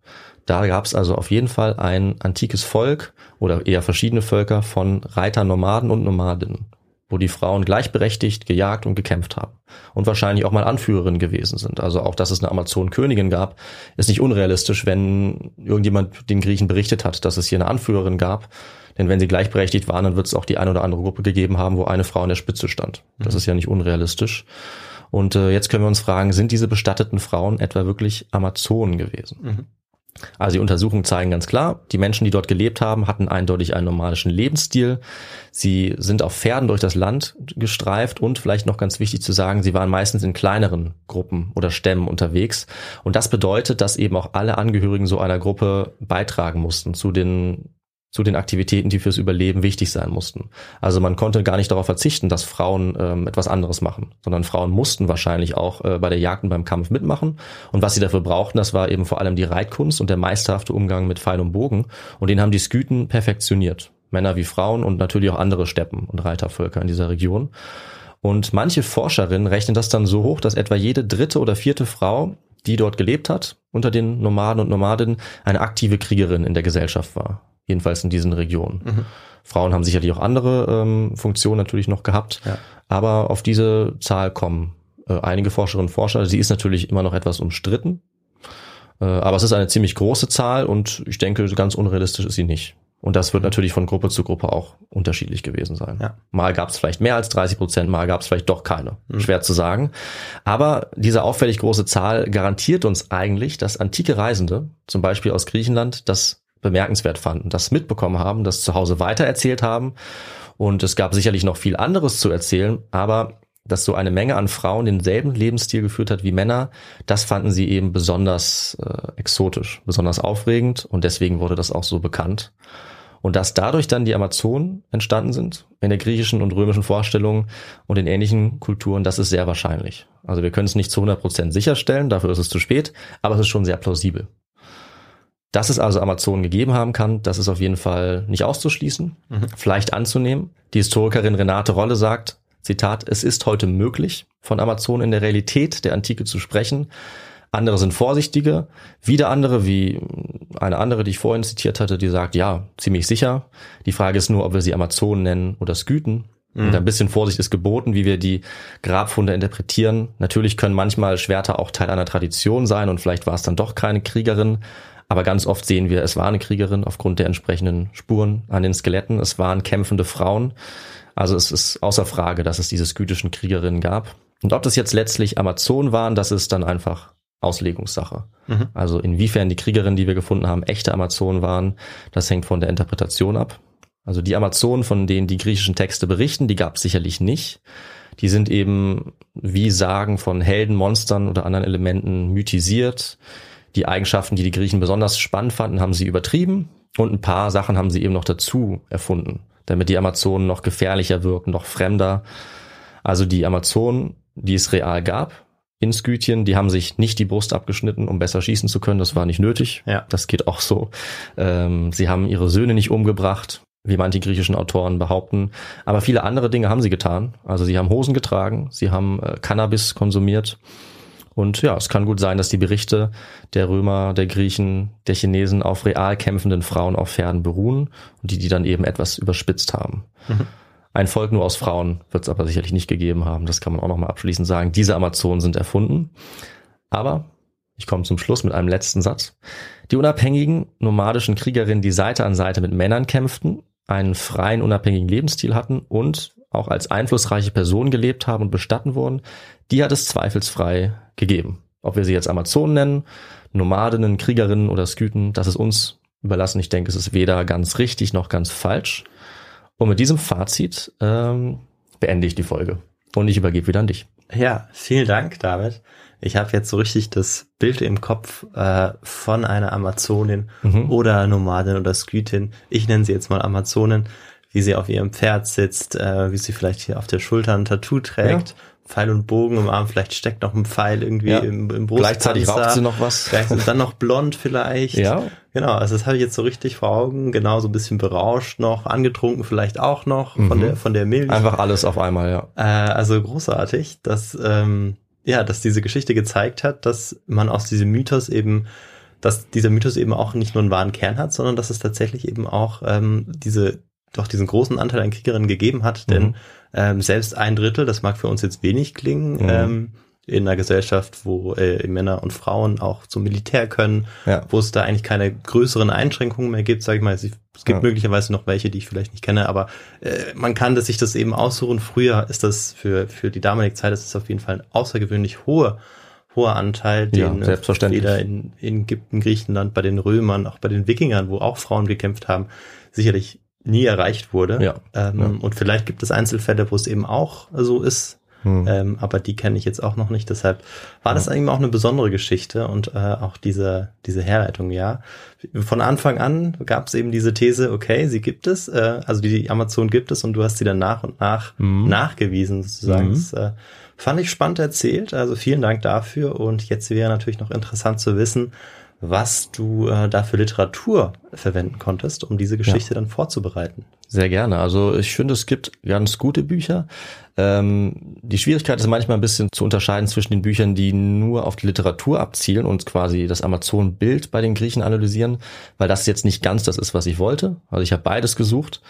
Da gab es also auf jeden Fall ein antikes Volk oder eher verschiedene Völker von Reiternomaden und Nomadinnen, wo die Frauen gleichberechtigt gejagt und gekämpft haben und wahrscheinlich auch mal Anführerinnen gewesen sind. Also auch, dass es eine Amazonenkönigin gab, ist nicht unrealistisch, wenn irgendjemand den Griechen berichtet hat, dass es hier eine Anführerin gab. Denn wenn sie gleichberechtigt waren, dann wird es auch die eine oder andere Gruppe gegeben haben, wo eine Frau an der Spitze stand. Das ist ja nicht unrealistisch. Und äh, jetzt können wir uns fragen, sind diese bestatteten Frauen etwa wirklich Amazonen gewesen? Also die Untersuchungen zeigen ganz klar, die Menschen, die dort gelebt haben, hatten eindeutig einen nomadischen Lebensstil. Sie sind auf Pferden durch das Land gestreift und vielleicht noch ganz wichtig zu sagen, sie waren meistens in kleineren Gruppen oder Stämmen unterwegs. Und das bedeutet, dass eben auch alle Angehörigen so einer Gruppe beitragen mussten zu den zu den Aktivitäten, die fürs Überleben wichtig sein mussten. Also man konnte gar nicht darauf verzichten, dass Frauen ähm, etwas anderes machen, sondern Frauen mussten wahrscheinlich auch äh, bei der Jagd und beim Kampf mitmachen. Und was sie dafür brauchten, das war eben vor allem die Reitkunst und der meisterhafte Umgang mit Pfeil und Bogen. Und den haben die Skythen perfektioniert. Männer wie Frauen und natürlich auch andere Steppen- und Reitervölker in dieser Region. Und manche Forscherinnen rechnen das dann so hoch, dass etwa jede dritte oder vierte Frau, die dort gelebt hat, unter den Nomaden und Nomadinnen, eine aktive Kriegerin in der Gesellschaft war jedenfalls in diesen Regionen. Mhm. Frauen haben sicherlich auch andere ähm, Funktionen natürlich noch gehabt, ja. aber auf diese Zahl kommen äh, einige Forscherinnen und Forscher. Sie ist natürlich immer noch etwas umstritten, äh, aber es ist eine ziemlich große Zahl und ich denke, ganz unrealistisch ist sie nicht. Und das wird natürlich von Gruppe zu Gruppe auch unterschiedlich gewesen sein. Ja. Mal gab es vielleicht mehr als 30 Prozent, mal gab es vielleicht doch keine. Mhm. Schwer zu sagen. Aber diese auffällig große Zahl garantiert uns eigentlich, dass antike Reisende, zum Beispiel aus Griechenland, das bemerkenswert fanden, das mitbekommen haben, das zu Hause weitererzählt haben. Und es gab sicherlich noch viel anderes zu erzählen, aber dass so eine Menge an Frauen denselben Lebensstil geführt hat wie Männer, das fanden sie eben besonders äh, exotisch, besonders aufregend und deswegen wurde das auch so bekannt. Und dass dadurch dann die Amazonen entstanden sind, in der griechischen und römischen Vorstellung und in ähnlichen Kulturen, das ist sehr wahrscheinlich. Also wir können es nicht zu 100 Prozent sicherstellen, dafür ist es zu spät, aber es ist schon sehr plausibel. Dass es also Amazonen gegeben haben kann, das ist auf jeden Fall nicht auszuschließen, mhm. vielleicht anzunehmen. Die Historikerin Renate Rolle sagt, Zitat, es ist heute möglich, von Amazonen in der Realität der Antike zu sprechen. Andere sind vorsichtiger, wieder andere, wie eine andere, die ich vorhin zitiert hatte, die sagt, ja, ziemlich sicher. Die Frage ist nur, ob wir sie Amazonen nennen oder Skythen. Mhm. Und ein bisschen Vorsicht ist geboten, wie wir die Grabfunde interpretieren. Natürlich können manchmal Schwerter auch Teil einer Tradition sein und vielleicht war es dann doch keine Kriegerin. Aber ganz oft sehen wir, es war eine Kriegerin aufgrund der entsprechenden Spuren an den Skeletten. Es waren kämpfende Frauen. Also es ist außer Frage, dass es diese skytischen Kriegerinnen gab. Und ob das jetzt letztlich Amazonen waren, das ist dann einfach Auslegungssache. Mhm. Also inwiefern die Kriegerinnen, die wir gefunden haben, echte Amazonen waren, das hängt von der Interpretation ab. Also die Amazonen, von denen die griechischen Texte berichten, die gab es sicherlich nicht. Die sind eben wie Sagen von Helden, Monstern oder anderen Elementen mythisiert. Die Eigenschaften, die die Griechen besonders spannend fanden, haben sie übertrieben und ein paar Sachen haben sie eben noch dazu erfunden, damit die Amazonen noch gefährlicher wirken, noch fremder. Also die Amazonen, die es real gab in Skythien, die haben sich nicht die Brust abgeschnitten, um besser schießen zu können. Das war nicht nötig. Ja. Das geht auch so. Ähm, sie haben ihre Söhne nicht umgebracht, wie manche griechischen Autoren behaupten. Aber viele andere Dinge haben sie getan. Also sie haben Hosen getragen, sie haben äh, Cannabis konsumiert und ja, es kann gut sein, dass die Berichte der Römer, der Griechen, der Chinesen auf real kämpfenden Frauen auf Pferden beruhen und die die dann eben etwas überspitzt haben. Mhm. Ein Volk nur aus Frauen wird es aber sicherlich nicht gegeben haben. Das kann man auch nochmal abschließend sagen. Diese Amazonen sind erfunden. Aber ich komme zum Schluss mit einem letzten Satz. Die unabhängigen nomadischen Kriegerinnen, die Seite an Seite mit Männern kämpften, einen freien, unabhängigen Lebensstil hatten und auch als einflussreiche Personen gelebt haben und bestatten wurden, die hat es zweifelsfrei gegeben. Ob wir sie jetzt Amazonen nennen, Nomadinnen, Kriegerinnen oder Skythen, das ist uns überlassen. Ich denke, es ist weder ganz richtig noch ganz falsch. Und mit diesem Fazit ähm, beende ich die Folge. Und ich übergebe wieder an dich. Ja, vielen Dank, David. Ich habe jetzt so richtig das Bild im Kopf äh, von einer Amazonin mhm. oder Nomadin oder Skythin. Ich nenne sie jetzt mal Amazonin, wie sie auf ihrem Pferd sitzt, äh, wie sie vielleicht hier auf der Schulter ein Tattoo trägt, ja. Pfeil und Bogen im Arm, vielleicht steckt noch ein Pfeil irgendwie ja. im, im Brustpanzer. Gleichzeitig raucht sie noch was. Und dann noch blond vielleicht. Ja. Genau, also das habe ich jetzt so richtig vor Augen. Genau, so ein bisschen berauscht noch, angetrunken vielleicht auch noch mhm. von der von der Milch. Einfach alles auf einmal, ja. Äh, also großartig, dass ähm, ja, dass diese Geschichte gezeigt hat, dass man aus diesem Mythos eben dass dieser Mythos eben auch nicht nur einen wahren Kern hat, sondern dass es tatsächlich eben auch ähm, diese doch diesen großen Anteil an Kriegerinnen gegeben hat, denn mhm. ähm, selbst ein Drittel, das mag für uns jetzt wenig klingen, mhm. ähm, in einer Gesellschaft, wo äh, Männer und Frauen auch zum Militär können, ja. wo es da eigentlich keine größeren Einschränkungen mehr gibt, sage ich mal. Es gibt ja. möglicherweise noch welche, die ich vielleicht nicht kenne, aber äh, man kann das, sich das eben aussuchen. Früher ist das für, für die damalige Zeit, ist auf jeden Fall ein außergewöhnlich hoher hoher Anteil, den ja, selbstverständlich. weder in, in Ägypten, Griechenland, bei den Römern, auch bei den Wikingern, wo auch Frauen gekämpft haben, sicherlich nie erreicht wurde. Ja. Ähm, ja. Und vielleicht gibt es Einzelfälle, wo es eben auch so ist. Hm. ähm, aber die kenne ich jetzt auch noch nicht. Deshalb war das eigentlich auch eine besondere Geschichte und äh, auch diese, diese Herleitung, ja. Von Anfang an gab es eben diese These, okay, sie gibt es, äh, also die Amazon gibt es und du hast sie dann nach und nach Mhm. nachgewiesen sozusagen. Mhm. Das äh, fand ich spannend erzählt, also vielen Dank dafür und jetzt wäre natürlich noch interessant zu wissen, was du äh, da für Literatur verwenden konntest, um diese Geschichte dann vorzubereiten. Sehr gerne. Also ich finde, es gibt ganz gute Bücher. Ähm, die Schwierigkeit ist manchmal ein bisschen zu unterscheiden zwischen den Büchern, die nur auf die Literatur abzielen und quasi das Amazon-Bild bei den Griechen analysieren, weil das jetzt nicht ganz das ist, was ich wollte. Also ich habe beides gesucht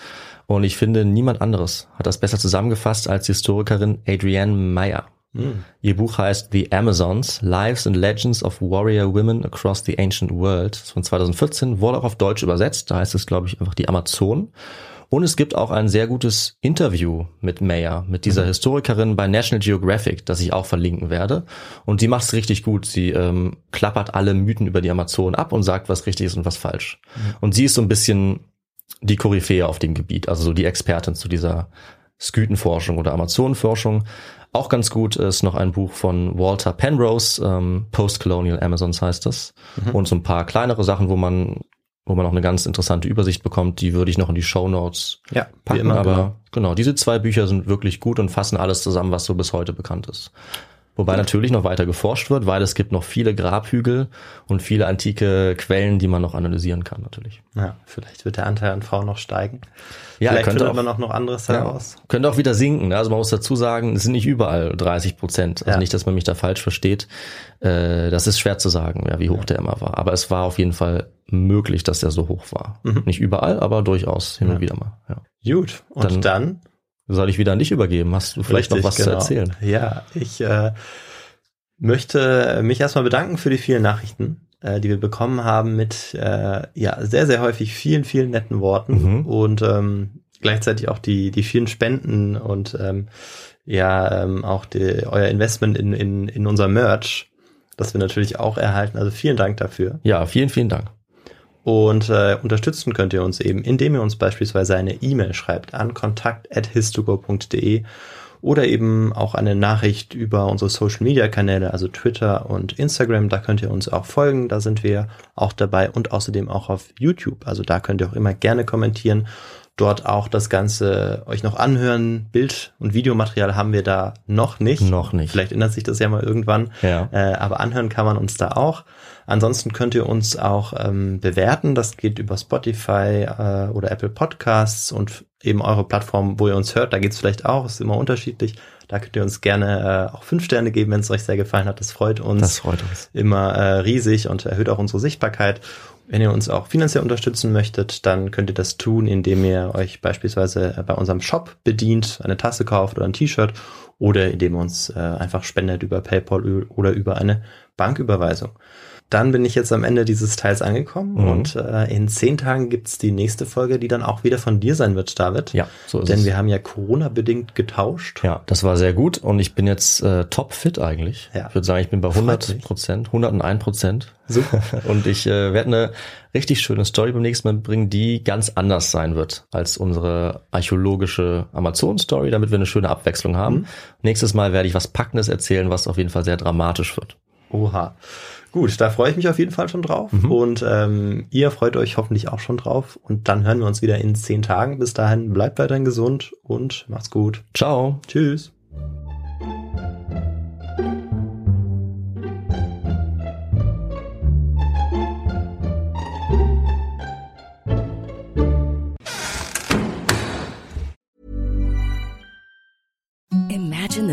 und ich finde, niemand anderes hat das besser zusammengefasst als die Historikerin Adrienne Meyer. Ihr Buch heißt The Amazons, Lives and Legends of Warrior Women Across the Ancient World. Das ist von 2014, wurde auch auf Deutsch übersetzt. Da heißt es, glaube ich, einfach die Amazon. Und es gibt auch ein sehr gutes Interview mit Mayer, mit dieser Historikerin bei National Geographic, das ich auch verlinken werde. Und die macht es richtig gut. Sie ähm, klappert alle Mythen über die Amazon ab und sagt, was richtig ist und was falsch. Und sie ist so ein bisschen die Koryphäe auf dem Gebiet, also so die Expertin zu dieser Skythenforschung oder Amazonenforschung. Auch ganz gut ist noch ein Buch von Walter Penrose, ähm, Post-Colonial Amazons heißt das. Und so ein paar kleinere Sachen, wo man, wo man noch eine ganz interessante Übersicht bekommt, die würde ich noch in die Show Notes Ja, packen. immer. aber genau. genau, diese zwei Bücher sind wirklich gut und fassen alles zusammen, was so bis heute bekannt ist. Wobei natürlich noch weiter geforscht wird, weil es gibt noch viele Grabhügel und viele antike Quellen, die man noch analysieren kann, natürlich. Ja, vielleicht wird der Anteil an Frauen noch steigen. Ja, vielleicht könnte man auch noch anderes heraus. Könnte auch wieder sinken. ne? Also man muss dazu sagen, es sind nicht überall 30 Prozent. Also Ja. nicht, dass man mich da falsch versteht. Äh, das ist schwer zu sagen, ja, wie hoch der immer war. Aber es war auf jeden Fall möglich, dass der so hoch war. Mhm. Nicht überall, aber durchaus hin und wieder mal. Ja. Gut, und Dann- dann, Soll ich wieder an dich übergeben? Hast du vielleicht noch Richtig, was zu genau. erzählen? Ja, ich äh, möchte mich erstmal bedanken für die vielen Nachrichten, äh, die wir bekommen haben mit äh, ja sehr, sehr häufig vielen, vielen netten Worten Mhm. und ähm, gleichzeitig auch die, die vielen Spenden und ähm, ja ähm, auch die, euer Investment in, in, in unser Merch, das wir natürlich auch erhalten. Also vielen Dank dafür. Ja, vielen, vielen Dank. Und äh, unterstützen könnt ihr uns eben, indem ihr uns beispielsweise eine E-Mail schreibt an kontakt.histogo.de oder eben auch eine Nachricht über unsere Social-Media-Kanäle, also Twitter und Instagram. Da könnt ihr uns auch folgen, da sind wir auch dabei und außerdem auch auf YouTube. Also da könnt ihr auch immer gerne kommentieren. Dort auch das Ganze euch noch anhören. Bild- und Videomaterial haben wir da noch nicht. Noch nicht. Vielleicht ändert sich das ja mal irgendwann. Ja. Äh, aber anhören kann man uns da auch. Ansonsten könnt ihr uns auch ähm, bewerten. Das geht über Spotify äh, oder Apple Podcasts und eben eure Plattform, wo ihr uns hört. Da geht's vielleicht auch. Ist immer unterschiedlich. Da könnt ihr uns gerne äh, auch fünf Sterne geben, wenn es euch sehr gefallen hat. Das freut uns Das freut uns. immer äh, riesig und erhöht auch unsere Sichtbarkeit. Wenn ihr uns auch finanziell unterstützen möchtet, dann könnt ihr das tun, indem ihr euch beispielsweise äh, bei unserem Shop bedient, eine Tasse kauft oder ein T-Shirt oder indem ihr uns äh, einfach spendet über PayPal oder über eine Banküberweisung. Dann bin ich jetzt am Ende dieses Teils angekommen Mhm. und äh, in zehn Tagen gibt's die nächste Folge, die dann auch wieder von dir sein wird, David. Ja, so ist Denn es. wir haben ja Corona-bedingt getauscht. Ja, das war sehr gut und ich bin jetzt äh, top fit eigentlich. Ja. Ich würde sagen, ich bin bei Freut 100 mich. Prozent, 101 Prozent. Super. Und ich äh, werde eine richtig schöne Story beim nächsten Mal bringen, die ganz anders sein wird als unsere archäologische Amazon-Story, damit wir eine schöne Abwechslung haben. Mhm. Nächstes Mal werde ich was Packendes erzählen, was auf jeden Fall sehr dramatisch wird. Oha. Gut, da freue ich mich auf jeden Fall schon drauf. Und ähm, ihr freut euch hoffentlich auch schon drauf. Und dann hören wir uns wieder in zehn Tagen. Bis dahin bleibt weiterhin gesund und macht's gut. Ciao. Tschüss.